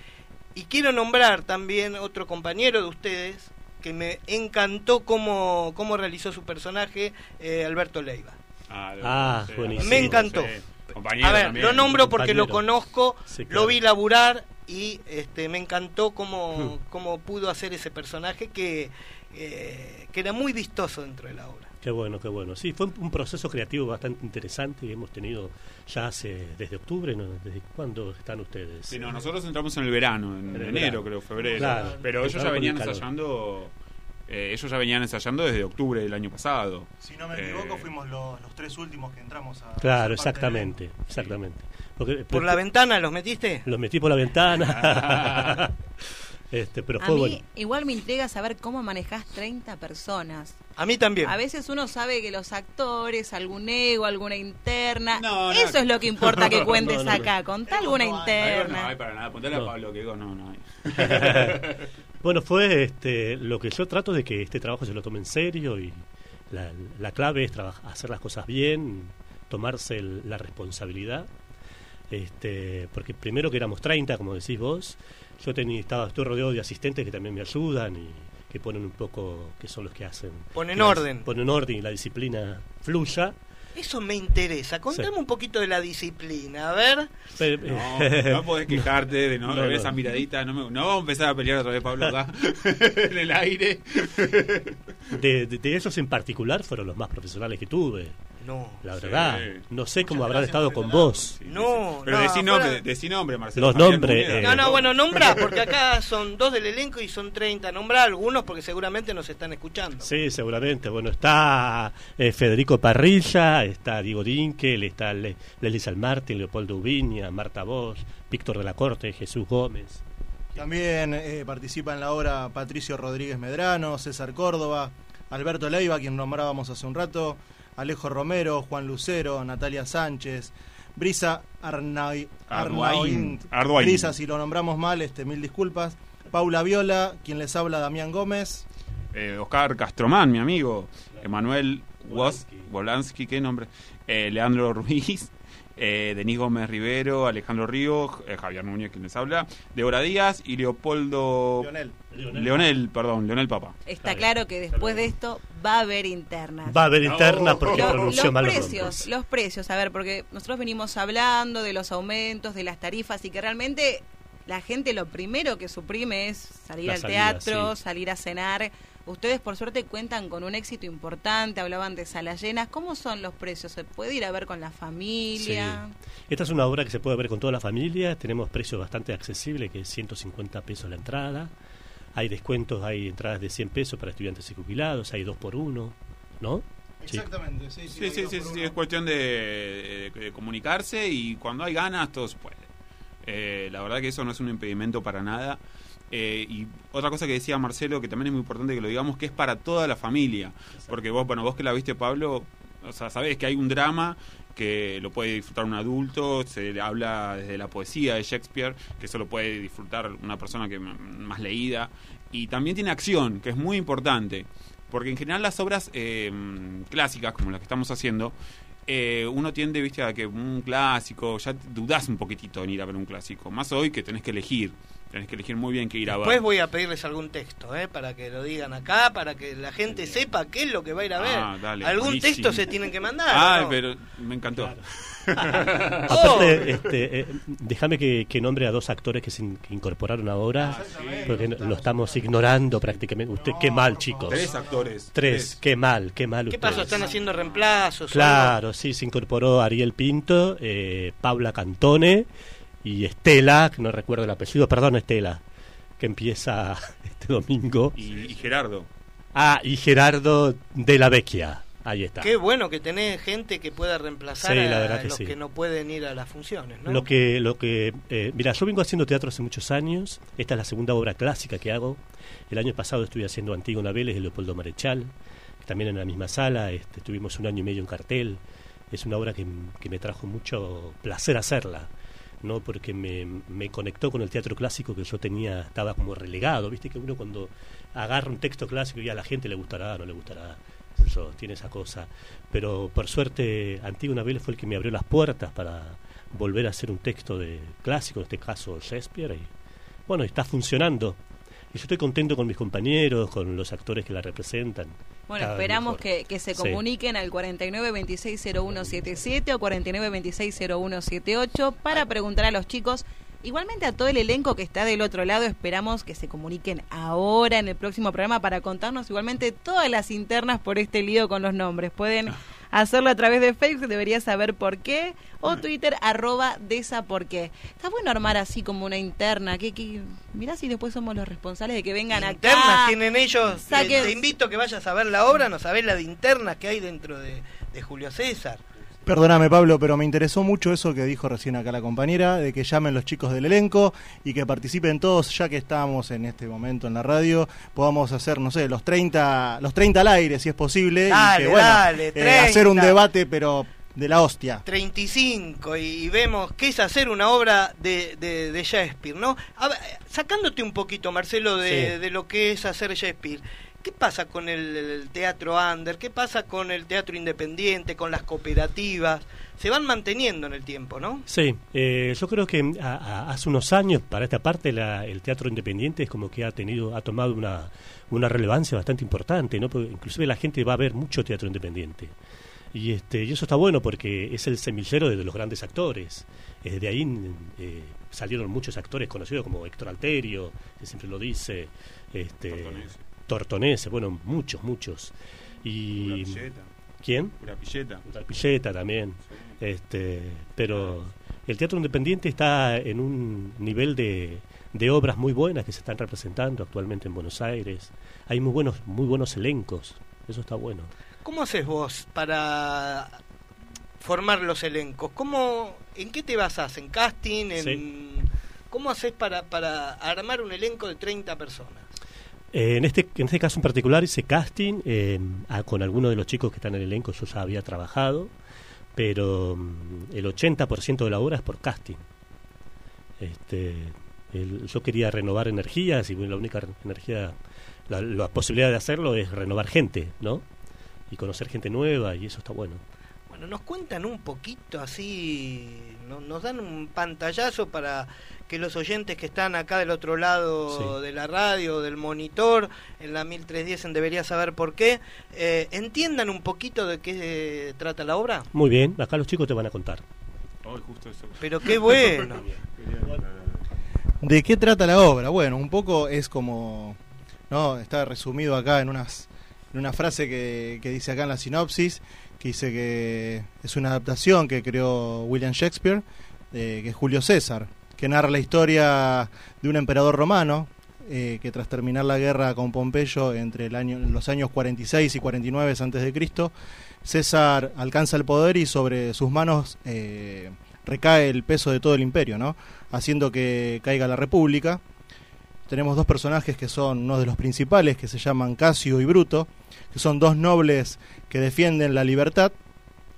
Y quiero nombrar también otro compañero de ustedes que me encantó cómo, cómo realizó su personaje, eh, Alberto Leiva. Ah, Ah, sí, buenísimo. Me encantó. sí. Compañero A ver, también. lo nombro porque lo conozco, Sí, lo vi laburar y este, me encantó cómo, Hmm. cómo pudo hacer ese personaje que, eh, que era muy vistoso dentro de la obra. Qué bueno, qué bueno. Sí, fue un, proceso creativo bastante interesante y hemos tenido ya hace desde octubre, ¿no? ¿Desde cuándo están ustedes? Sí, no, nosotros entramos en el verano, en, En el enero, verano. creo, febrero. Claro. Pero ellos ya venían el ensayando. eh, ellos ya venían ensayando desde octubre del año pasado. Si no me Eh, equivoco, fuimos los, los tres últimos que entramos a. Claro, del exactamente, exactamente. Porque, ¿Por la ventana los metiste? Los metí por la ventana. este, pero A fue mí bueno. igual me intriga saber cómo manejás 30 personas. A mí también. A veces uno sabe que los actores, algún ego, alguna interna, No, no. eso es lo que importa que cuentes No, no, no. acá, contá alguna interna. no hay para nada. Pontale No. a Pablo que ego no, no hay. Bueno, fue este, lo que yo trato de que este trabajo se lo tome en serio y la, la clave es hacer las cosas bien, tomarse el- la responsabilidad. Este, porque primero que éramos 30, como decís vos, yo tenía, estaba, estoy rodeado de asistentes que también me ayudan y que ponen un poco, que son los que hacen. Ponen orden. Ponen orden y la disciplina fluya. Eso me interesa. Contame Sí. un poquito de la disciplina, a ver. Pero, No, no podés quejarte de no, No, ver no. esa miradita. No, me- no vamos a empezar a pelear otra vez, Pablo, acá en el aire. de, de- de esos en particular fueron los más profesionales que tuve. No. La Sí. verdad, no sé cómo Muchas habrán estado con vos. Sí, No, sí. Pero no, decí nombre, fuera- decí nombre, Marcelo. Los nombres, eh. No, no, bueno, nombrá, porque acá son dos del elenco y son 30. Nombrá algunos porque seguramente nos están escuchando. Sí, seguramente. Bueno, está eh, Federico Parrilla, está Diego Dinkel, está Le Leslie Salmartin, Leopoldo Ubiña, Marta Bosch, Víctor de la Corte, Jesús Gómez. También eh, participa en la obra Patricio Rodríguez Medrano, César Córdoba, Alberto Leiva, quien nombrábamos hace un rato, Alejo Romero, Juan Lucero, Natalia Sánchez, Brisa Arnai, Arduain. Arduain. Brisa, si lo nombramos mal, este, mil disculpas. Paula Viola, quien les habla, Damián Gómez. Eh, Oscar Castromán, mi amigo. Emanuel Wolansky, ¿qué nombre? Eh, Leandro Ruiz. Eh, Denis Gómez Rivero, Alejandro Ríos, eh, Javier Núñez, quien les habla, Débora Díaz y Leopoldo. Leonel. Leonel, perdón, Leonel Papa. Está claro que después de esto va a haber internas. Va a haber interna porque Lo- pronunció los mal los precios, nombres. los precios, a ver, porque nosotros venimos hablando de los aumentos, de las tarifas y que realmente la gente lo primero que suprime es salir La al salida, teatro, sí. salir a cenar. Ustedes por suerte cuentan con un éxito importante, hablaban de salas llenas. ¿Cómo son los precios? ¿Se puede ir a ver con la familia? Sí. Esta es una obra que se puede ver con toda la familia. Tenemos precios bastante accesibles, que es 150 pesos la entrada. Hay descuentos, hay entradas de 100 pesos para estudiantes y jubilados, hay dos por uno, ¿no? Sí. Exactamente, sí, Sí, sí, sí, sí, es cuestión de, de- de comunicarse y cuando hay ganas todo se puede. Eh, la verdad que eso no es un impedimento para nada. Eh, y otra cosa que decía Marcelo, que también es muy importante que lo digamos, que es para toda la familia. Porque vos, bueno, vos que la viste, Pablo, o sea, sabes que hay un drama que lo puede disfrutar un adulto, se habla desde la poesía de Shakespeare, que eso lo puede disfrutar una persona que más leída, y también tiene acción, que es muy importante, porque en general las obras eh, clásicas, como las que estamos haciendo, eh, uno tiende, viste, a que un clásico, ya dudás un poquitito en ir a ver un clásico, más hoy que tenés que elegir, tenés que elegir muy bien qué ir a Después ver. voy a pedirles algún texto, ¿eh? para que lo digan acá, para que la gente sepa qué es lo que va a ir a ver. Ah, dale, Algún buenísimo. texto se tienen que mandar. Ay, ¿o no? pero me encantó. Aparte, este, eh, déjame que, que nombre a dos actores que se in- que incorporaron ahora, porque no- lo estamos ignorando prácticamente. Usted, qué mal, chicos. Tres actores. Tres, qué mal, qué mal ¿Qué ustedes. pasó? ¿Están haciendo reemplazos? o Claro, sí, se incorporó Ariel Pinto, eh, Paula Cantone y Estela, que no recuerdo el apellido, perdón, Estela, que empieza este domingo. Y, y Gerardo. Ah, y Gerardo de la Vecchia. Ahí está. Qué bueno que tenés gente que pueda reemplazar Sí, a, la a que los sí. que no pueden ir a las funciones, ¿no? Lo que, lo que, eh, mira, yo vengo haciendo teatro hace muchos años. Esta es la segunda obra clásica que hago. El año pasado estuve haciendo Antígona Vélez de Leopoldo Marechal, también en la misma sala. Este, estuvimos un año y medio en cartel. Es una obra que, que me trajo mucho placer hacerla, no porque me, me conectó con el teatro clásico que yo tenía, estaba como relegado. Viste que uno cuando agarra un texto clásico y a la gente le gustará, no le gustará. Eso tiene esa cosa. Pero por suerte, Antígona Vélez fue el que me abrió las puertas para volver a hacer un texto de clásico, en este caso Shakespeare. Y bueno, está funcionando. Y yo estoy contento con mis compañeros, con los actores que la representan. Bueno, Cada esperamos que, que se Sí. comuniquen al 49260177 o 49260178 para preguntar a los chicos. Igualmente a todo el elenco que está del otro lado, esperamos que se comuniquen ahora en el próximo programa para contarnos igualmente todas las internas por este lío con los nombres. Pueden hacerlo a través de Facebook, debería saber por qué, o Twitter, arroba de esa por qué. Está bueno armar así como una interna, que, que mirá si después somos los responsables de que vengan internas acá. tienen ellos. Eh, Saquen- Te invito a que vayas a ver la obra, no sabés la de internas que hay dentro de, de Julio César. Perdóname Pablo, pero me interesó mucho eso que dijo recién acá la compañera, de que llamen los chicos del elenco y que participen todos, ya que estamos en este momento en la radio, podamos hacer, no sé, los 30, los 30 al aire, si es posible, Dale, y que, bueno, dale, eh, 30. hacer un debate, pero de la hostia. 35 y, y vemos qué es hacer una obra de, de, de Shakespeare, ¿no? A ver, sacándote un poquito, Marcelo, de, Sí. de lo que es hacer Shakespeare. ¿Qué pasa con el, el teatro under? ¿Qué pasa con el teatro independiente, con las cooperativas? Se van manteniendo en el tiempo, ¿no? Sí, eh, yo creo que a- a- hace unos años, para esta parte, la- el teatro independiente es como que ha tenido, ha tomado una, una relevancia bastante importante, ¿no? Porque inclusive la gente va a ver mucho teatro independiente. Y, este, y eso está bueno porque es el semillero de los grandes actores. Eh, de ahí eh, salieron muchos actores conocidos como Héctor Alterio, que siempre lo dice, este, Tortonese. Tortonese, bueno, muchos, muchos. Y, Urapilleta. ¿Quién? Urapilleta. Pilleta también. Este, pero el teatro independiente está en un nivel de, de obras muy buenas que se están representando actualmente en Buenos Aires. Hay muy buenos, muy buenos elencos. Eso está bueno. ¿Cómo haces vos para formar los elencos? ¿Cómo, ¿En qué te basás? ¿En casting? En, ¿Cómo haces para, para armar un elenco de 30 personas? Eh, en, este, en este caso en particular hice casting eh, con algunos de los chicos que están en el elenco. Yo ya había trabajado, pero mm, el 80% de la obra es por casting. Este, yo quería renovar energías y la única energía, la, la posibilidad de hacerlo es renovar gente, ¿no? Y conocer gente nueva y eso está bueno. Bueno, nos cuentan un poquito así, no- nos dan un pantallazo para que los oyentes que están acá del otro lado Sí. de la radio, del monitor, en la 1310 en Debería Saber Por qué, eh, entiendan un poquito de qué eh, trata la obra. Muy bien, acá los chicos te van a contar. Ay, justo eso. Pero qué bueno. ¿De qué trata la obra? Bueno, un poco es como, no, está resumido acá en unas, en una frase que, que dice acá en la sinopsis, que dice que es una adaptación que creó William Shakespeare, eh, que es Julio César, que narra la historia de un emperador romano eh, que tras terminar la guerra con Pompeyo entre el año, los años 46 y 49 antes de Cristo, César alcanza el poder y sobre sus manos eh, recae el peso de todo el imperio, ¿no? haciendo que caiga la república. Tenemos dos personajes que son uno de los principales, que se llaman Casio y Bruto, que son dos nobles que defienden la libertad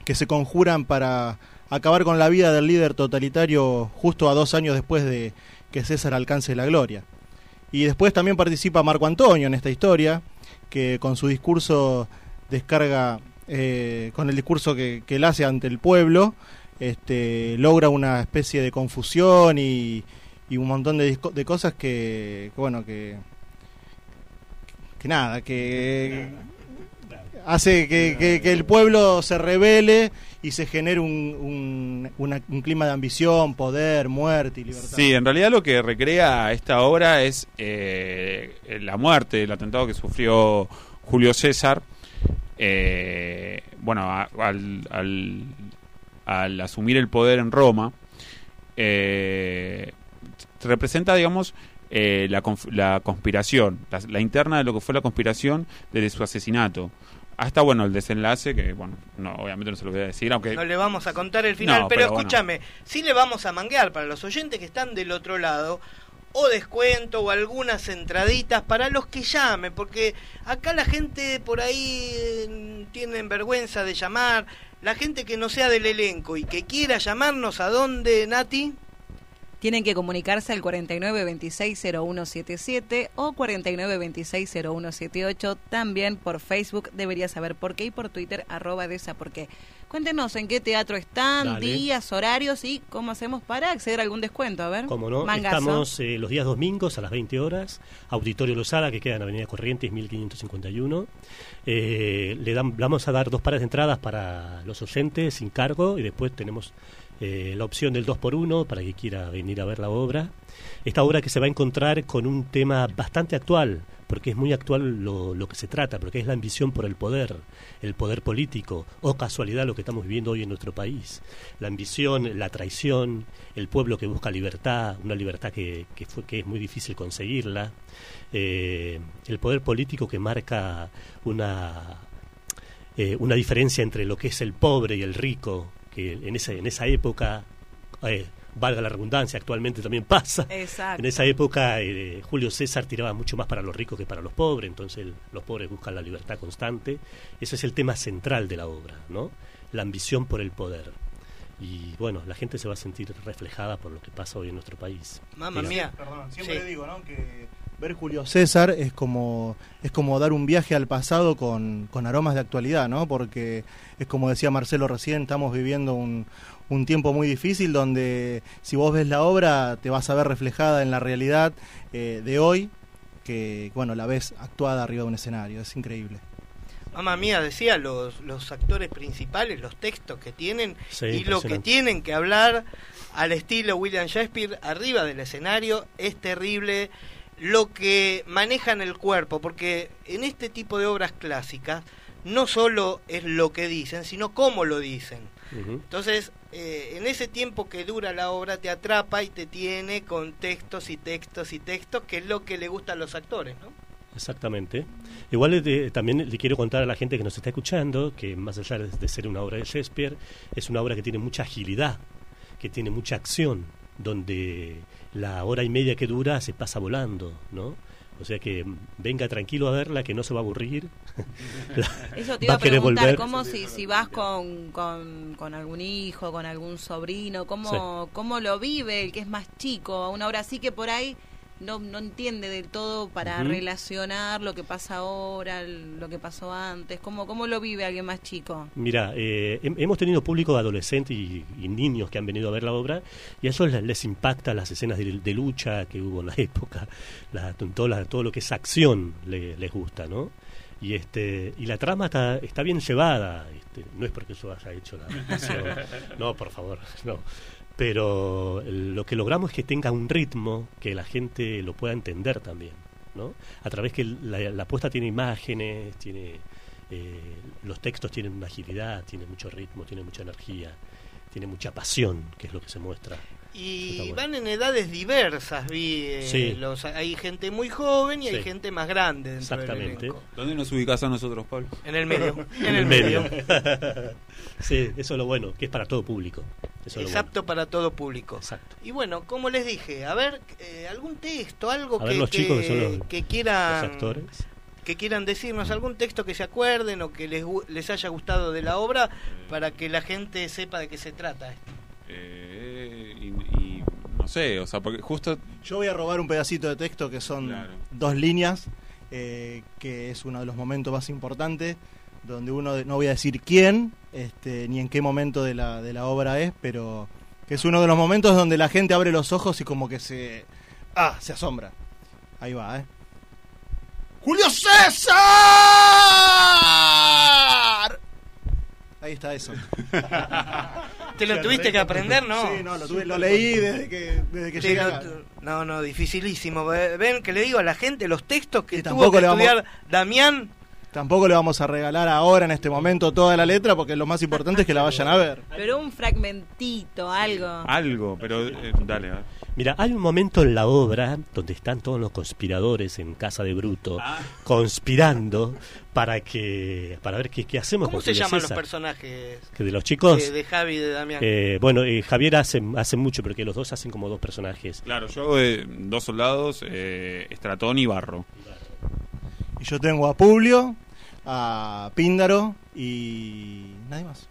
que se conjuran para acabar con la vida del líder totalitario justo a dos años después de que César alcance la gloria. Y después también participa Marco Antonio en esta historia, que con su discurso descarga, eh, con el discurso que, que él hace ante el pueblo, este, logra una especie de confusión y, y un montón de, de cosas que, bueno, que, que nada, que hace que, que- el pueblo se revele y se genere un, un, un clima de ambición, poder, muerte y libertad. Sí, en realidad lo que recrea esta obra es eh, la muerte, el atentado que sufrió Julio César. eh, bueno, al, al- al asumir el poder en Roma, eh, representa, digamos, eh, la, la conspiración, la, la interna de lo que fue la conspiración desde su asesinato. Hasta, bueno, el desenlace, que, bueno, no, obviamente no se lo voy a decir, aunque... No le vamos a contar el final, No, pero, pero bueno. escúchame, sí le vamos a manguear para los oyentes que están del otro lado, o descuento o algunas entraditas para los que llamen, porque acá la gente por ahí eh, tienen vergüenza de llamar, la gente que no sea del elenco y que quiera llamarnos, ¿a dónde, Nati? Tienen que comunicarse al 49260177 o 49260178. También por Facebook debería saber por qué y por Twitter arroba de esa por qué. Cuéntenos en qué teatro están, Dale. días, horarios y cómo hacemos para acceder a algún descuento. A ver. Como no, Mangazo. estamos eh, los días domingos a las 20 horas, Auditorio Lozada, que queda en Avenida Corrientes 1551. Eh, le, dan- vamos a dar dos pares de entradas para los oyentes sin cargo y después tenemos eh, la opción del 2 por 1 para que quiera venir a ver la obra. Esta obra que se va a encontrar con un tema bastante actual, porque es muy actual lo, lo que se trata, porque es la ambición por el poder, el poder político, o casualidad lo que estamos viviendo hoy en nuestro país. La ambición, la traición, el pueblo que busca libertad, una libertad que, que, fue, que es muy difícil conseguirla, eh, el poder político que marca una, eh, una diferencia entre lo que es el pobre y el rico, que en esa, en esa época, eh, valga la redundancia, actualmente también pasa. Exacto. En esa época eh, Julio César tiraba mucho más para los ricos que para los pobres, entonces el- los pobres buscan la libertad constante. Ese es el tema central de la obra, ¿no? La ambición por el poder. Y bueno, la gente se va a sentir reflejada por lo que pasa hoy en nuestro país. Mamma mía. Perdón, siempre Sí. digo, ¿no? Que ver Julio César es como es como dar un viaje al pasado con, con aromas de actualidad, ¿no? Porque es como decía Marcelo recién, estamos viviendo un, un tiempo muy difícil donde si vos ves la obra te vas a ver reflejada en la realidad eh, de hoy, que bueno, la ves actuada arriba de un escenario, es increíble. Mamma mía, decía, los, los actores principales, los textos que tienen Sí, y lo que tienen que hablar al estilo William Shakespeare arriba del escenario es terrible lo que manejan el cuerpo, porque en este tipo de obras clásicas no solo es lo que dicen, sino cómo lo dicen. Entonces, eh, en ese tiempo que dura la obra te atrapa y te tiene con textos y textos y textos, que es lo que le gusta a los actores, ¿no? Exactamente. Igual eh, también le quiero contar a la gente que nos está escuchando que más allá de ser una obra de Shakespeare, es una obra que tiene mucha agilidad, que tiene mucha acción, donde la hora y media que dura se pasa volando, ¿no? O sea que mm, venga tranquilo a verla, que no se va a aburrir. Eso te Va iba a querer preguntar, volver. ¿cómo si, si vas con, con, con algún hijo, con algún sobrino, cómo, cómo lo vive el que es más chico a una hora así que por ahí no, no entiende del todo para relacionar lo que pasa ahora, lo que pasó antes? ¿Cómo, cómo lo vive alguien más chico? Mira, eh, hem- hemos tenido público de adolescentes y, y niños que han venido a ver la obra y a ellos les, les impacta las escenas de, de lucha que hubo en la época, la, todo, la- todo lo que es acción le- les gusta, ¿no? Y este y la trama está, está bien llevada, este, no es porque yo haya hecho la no, por favor, no. Pero lo que logramos es que tenga un ritmo que la gente lo pueda entender también, ¿no? A través que la, la puesta tiene imágenes, tiene eh, los textos tienen una agilidad, tiene mucho ritmo, tiene mucha energía, tiene mucha pasión, que es lo que se muestra. Y bueno. van en edades diversas, vi. eh, Sí. los, hay gente muy joven y hay gente más grande Exactamente. ¿Dónde nos ubicás a nosotros, Pablo? En el medio. en, En el medio. medio. sí, eso es lo bueno, que es para todo público. Eso es lo Es bueno. apto para todo público. Exacto. Y bueno, como les dije, a ver, eh, algún texto, algo A que, ver los que, chicos que son los- que quieran Los actores. que quieran decirnos, algún texto que se acuerden o que les, gu- les haya gustado de la obra para que la gente sepa de qué se trata. Eh, sé, o sea, porque justo Yo voy a robar un pedacito de texto que son dos líneas, eh, que es uno de los momentos más importantes, donde uno, de- no voy a decir quién, este, ni en qué momento de la, de la obra es, pero que es uno de los momentos donde la gente abre los ojos y como que se... Ah, se asombra. Ahí va, ¿eh? ¡Julio César! Ahí está eso. ¿Te lo tuviste que aprender, no? Sí, no, lo, tuve- lo leí desde que, desde que llegué no, no, no, dificilísimo. Ve- Ven que le digo a la gente los textos que tuvo tampoco que le vamos- estudiar Damián. Tampoco le vamos a regalar ahora en este momento toda la letra porque lo más importante es que la vayan a ver. Pero un fragmentito, algo. algo, pero eh, dale, a ver. Mira, hay un momento en la obra donde están todos los conspiradores en casa de Bruto Ah. conspirando para que para ver qué, qué hacemos ¿Cómo se llaman César. los personajes? ¿Que de los chicos? De, de Javi y de Damián. Eh, bueno, eh, Javier hace, hace mucho, porque los dos hacen como dos personajes. Claro, yo hago de dos soldados, eh, Estratón y Barro. Y yo tengo a Publio, a Píndaro y nadie más.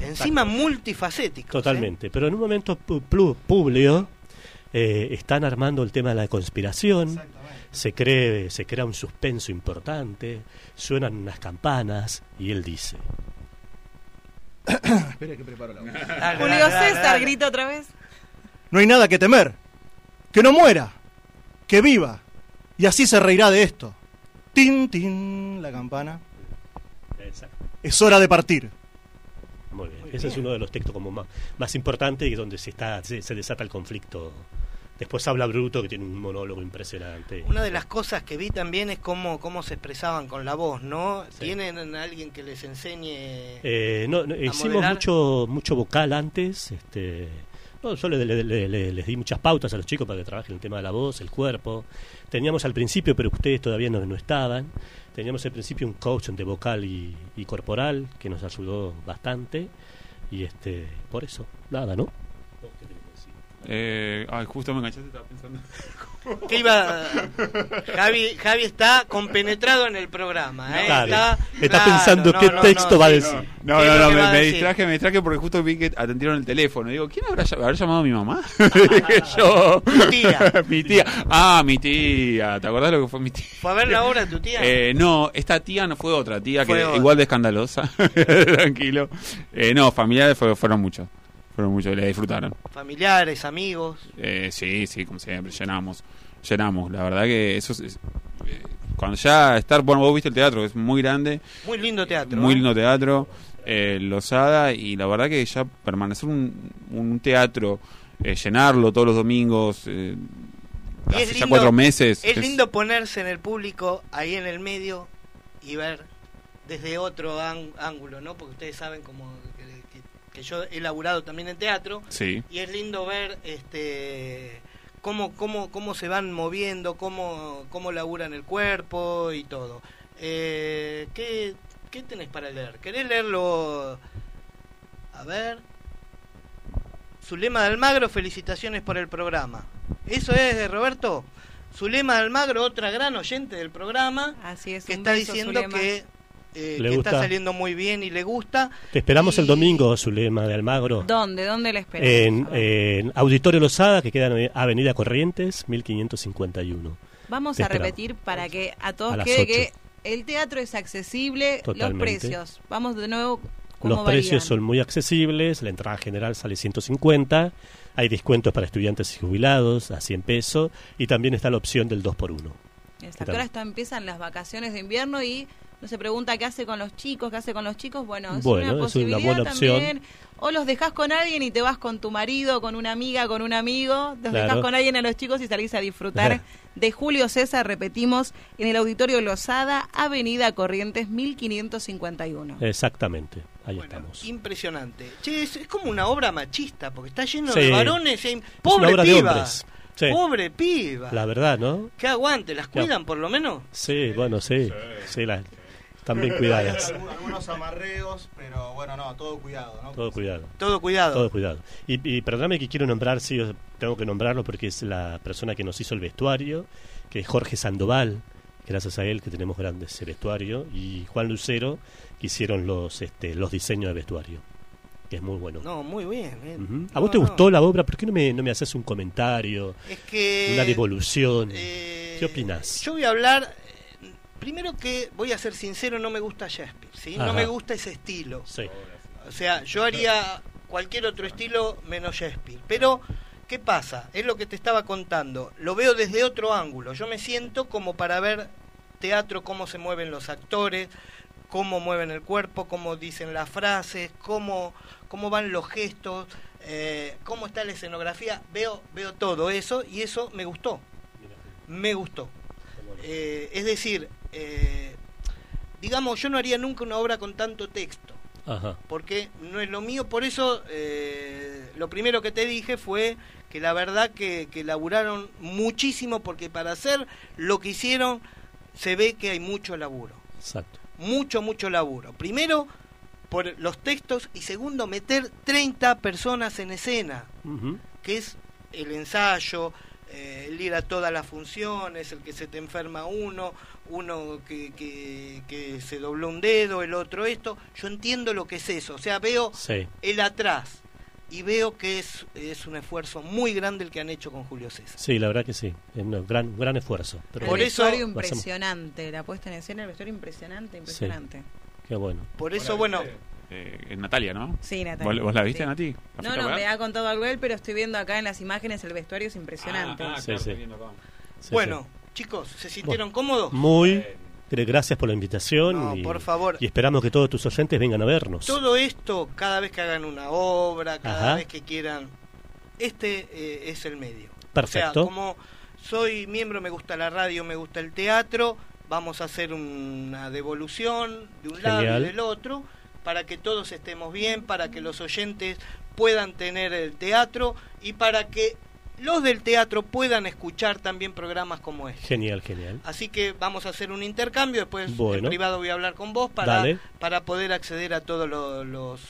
Encima multifacético. Totalmente. Pero en un momento pu- plu- Publio eh, están armando el tema de la conspiración. Se cree, se crea un suspenso importante, suenan unas campanas y él dice. Espera que preparo la voz. Julio César, grita otra vez. No hay nada que temer. Que no muera. Que viva. Y así se reirá de esto. Tin, tin, la campana. Es hora de partir. Ese es uno de los textos como más, más importantes y donde se está se, se desata el conflicto. Después habla Bruto que tiene un monólogo impresionante. Una de las cosas que vi también es cómo, cómo se expresaban con la voz, ¿no? ¿Tienen a alguien que les enseñe? Eh, no, no, a hicimos modelar? mucho mucho vocal antes. Este, no, yo le- le- le- le- les di muchas pautas a los chicos para que trabajen el tema de la voz, el cuerpo. Teníamos al principio, pero ustedes todavía no, no estaban. Teníamos al principio un coach de vocal y, y corporal que nos ayudó bastante. Y este, por eso, nada, ¿no? Eh, ay, justo me enganchaste, estaba pensando. ¿Qué iba? Javi, Javi está compenetrado en el programa, ¿eh? Claro. Está, Está claro, pensando no, qué no, texto no, va a decir. No, ¿Qué es no, no, me, distraje, me distraje porque justo vi que atendieron el teléfono. Digo, ¿quién habrá, habrá llamado a mi mamá? Dije yo. Tía. mi tía. Ah, mi tía. ¿Te acordás lo que fue mi tía? ¿Fue a ver la obra tu tía? Eh, no, esta tía no fue otra tía Fue que otra. igual de escandalosa. Tranquilo. Eh, no, familiares fue- fueron muchos. Fueron muchos, le disfrutaron. Familiares, amigos. Eh, sí, sí, como siempre, llenamos. Llenamos. La verdad que eso es. es- eh, cuando ya estar. Bueno, vos viste el teatro, es muy grande. Muy lindo teatro. Muy ¿eh? lindo teatro, eh, Losada, y la verdad que ya permanecer un, un teatro, eh, llenarlo todos los domingos, hace es ya lindo- cuatro meses. Es lindo ponerse en el público, ahí en el medio, y ver desde otro án- ángulo, ¿no? Porque ustedes saben como que, yo he laburado también en teatro. Sí. Y es lindo ver este cómo, cómo, cómo se van moviendo, cómo, cómo laburan el cuerpo y todo. Eh, ¿qué, ¿Qué tenés para leer? ¿Querés leerlo? A ver. Zulema de Almagro, felicitaciones por el programa. ¿Eso es de Roberto? Zulema de Almagro, otra gran oyente del programa, Así es. que está beso, diciendo Zulema. que, eh, Le que gusta. está saliendo muy bien y le gusta. Te esperamos el domingo, Zulema de Almagro. ¿Dónde? ¿Dónde la esperamos? En, en Auditorio Losada, que queda en Avenida Corrientes, 1551. Vamos Te a esperamos. repetir para que a todos A quede ocho. que el teatro es accesible, los Totalmente. precios. Vamos de nuevo. ¿cómo Los precios varían? son muy accesibles, la entrada general sale 150, hay descuentos para estudiantes y jubilados a 100 pesos y también está la opción del 2 por 1 Exacto. Ahora está- empiezan las vacaciones de invierno y se pregunta qué hace con los chicos, qué hace con los chicos. Bueno, es Bueno, una es una posibilidad buena opción. también. O los dejas con alguien y te vas con tu marido, con una amiga, con un amigo. Los Claro. dejas con alguien a los chicos y salís a disfrutar de Julio César, repetimos, en el Auditorio Losada, Avenida Corrientes 1551. Exactamente, ahí estamos. Impresionante. Che, es, es como una obra machista, porque está lleno Sí. de varones. y Es Pobre una obra de piba. hombres. Sí. Pobre piba. La verdad, ¿no? Que aguante, ¿las Ya. cuidan por lo menos? Sí, bueno, sí, sí, las- Hay cuidadas. algunos- amarreos, pero bueno, no, todo cuidado, ¿no? Todo cuidado. Todo cuidado. Todo cuidado. Y, y perdóname que quiero nombrar, sí, tengo que nombrarlo porque es la persona que nos hizo el vestuario, que es Jorge Sandoval, gracias a él que tenemos grandes eh, vestuario, y Juan Lucero, que hicieron los, este, los diseños de vestuario, que es muy bueno. No, muy bien. Ujú. ¿A No, vos te no. gustó la obra? ¿Por qué no me, no me haces un comentario? Es que... Una devolución. eh, ¿Qué opinás? Yo voy a hablar... Primero que, voy a ser sincero, no me gusta Shakespeare, ¿sí? No me gusta ese estilo. Sí. O sea, yo haría cualquier otro estilo menos Shakespeare. Pero, ¿qué pasa? Es lo que te estaba contando. Lo veo desde otro ángulo. Yo me siento como para ver teatro, cómo se mueven los actores, cómo mueven el cuerpo, cómo dicen las frases, cómo, cómo van los gestos, eh, cómo está la escenografía. Veo, veo todo eso y eso me gustó. Me gustó. Eh, es decir, eh, digamos, yo no haría nunca una obra con tanto texto Ajá. porque no es lo mío. Por eso, eh, lo primero que te dije fue que la verdad que, que laburaron muchísimo, porque para hacer lo que hicieron se ve que hay mucho laburo. Exacto. Mucho, mucho laburo. Primero, por los textos, y segundo, meter 30 personas en escena, que es el ensayo, eh, el ir a todas las funciones, el que se te enferma uno, uno que, que, que se dobló un dedo, el otro esto. Yo entiendo lo que es eso. O sea, veo Sí. el atrás y veo que es, es un esfuerzo muy grande el que han hecho con Julio César. Sí, la verdad que sí. Es un gran, gran esfuerzo. Pero el Por eso- vestuario impresionante, la puesta en escena, el vestuario impresionante, impresionante. Qué bueno. Por eso, bueno, Eh, Natalia, ¿no? Sí, Natalia. ¿Vos, vos la viste, Sí. Nati? ¿La No, no, me ha contado algo él, pero estoy viendo acá en las imágenes el vestuario es impresionante. Ah, ah, Sí, claro, sí. estoy viendo acá. Sí, bueno, chicos, ¿se sintieron cómodos? Muy. gr- Gracias por la invitación. No, y, por favor. Y esperamos que todos tus oyentes vengan a vernos. Todo esto, cada vez que hagan una obra, cada Ajá. vez que quieran, este eh, es el medio. Perfecto. O sea, como soy miembro, me gusta la radio, me gusta el teatro, vamos a hacer una devolución de un lado y del otro, para que todos estemos bien, para que los oyentes puedan tener el teatro y para que los del teatro puedan escuchar también programas como este. Genial, genial. Así que vamos a hacer un intercambio, después en privado voy a hablar con vos para, Dale. para poder acceder a todos lo- los,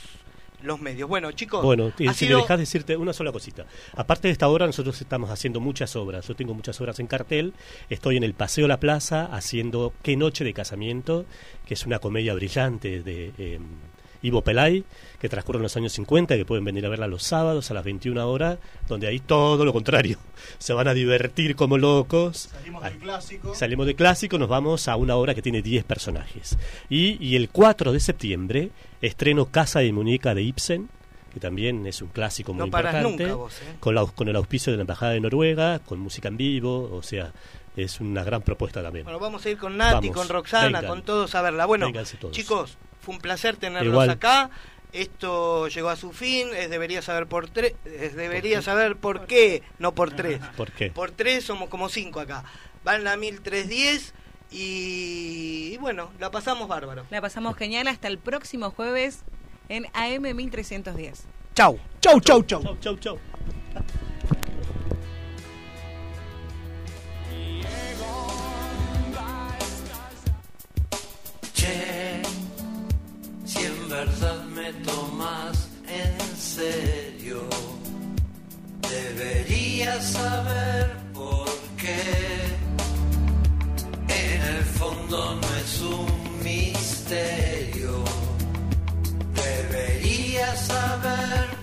los medios. Bueno, chicos, Bueno, si sido- me dejas decirte una sola cosita. Aparte de esta obra, nosotros estamos haciendo muchas obras. Yo tengo muchas obras en cartel. Estoy en el Paseo La Plaza haciendo Qué Noche de Casamiento, que es una comedia brillante de eh, Ivo Pelay, que transcurre en los años 50, que pueden venir a verla los sábados a las 21 horas, donde hay todo lo contrario. Se van a divertir como locos. Salimos del clásico. Salimos de clásico, nos vamos a una obra que tiene 10 personajes. Y, y el 4 de septiembre estreno Casa de Muñeca de Ibsen, que también es un clásico muy No paras importante. nunca vos, ¿eh? con, la- con el auspicio de la Embajada de Noruega, con música en vivo, o sea, es una gran propuesta también. Bueno, vamos a ir con Nati, Vamos, con Roxana, vengan. con todos a verla. Bueno, todos. chicos, fue un placer tenerlos Igual. acá. Esto llegó a su fin, es debería saber por tres, es debería saber por qué, no por tres. ¿Por qué? Por tres somos como cinco acá. Van la 1310 y, y bueno, la pasamos bárbaro. La pasamos genial hasta el próximo jueves en AM 1310. Chau. Chau, chau, chau. Chau, chau, chau. me tomas en serio. Deberías saber por qué. En el fondo no es un misterio. Deberías saber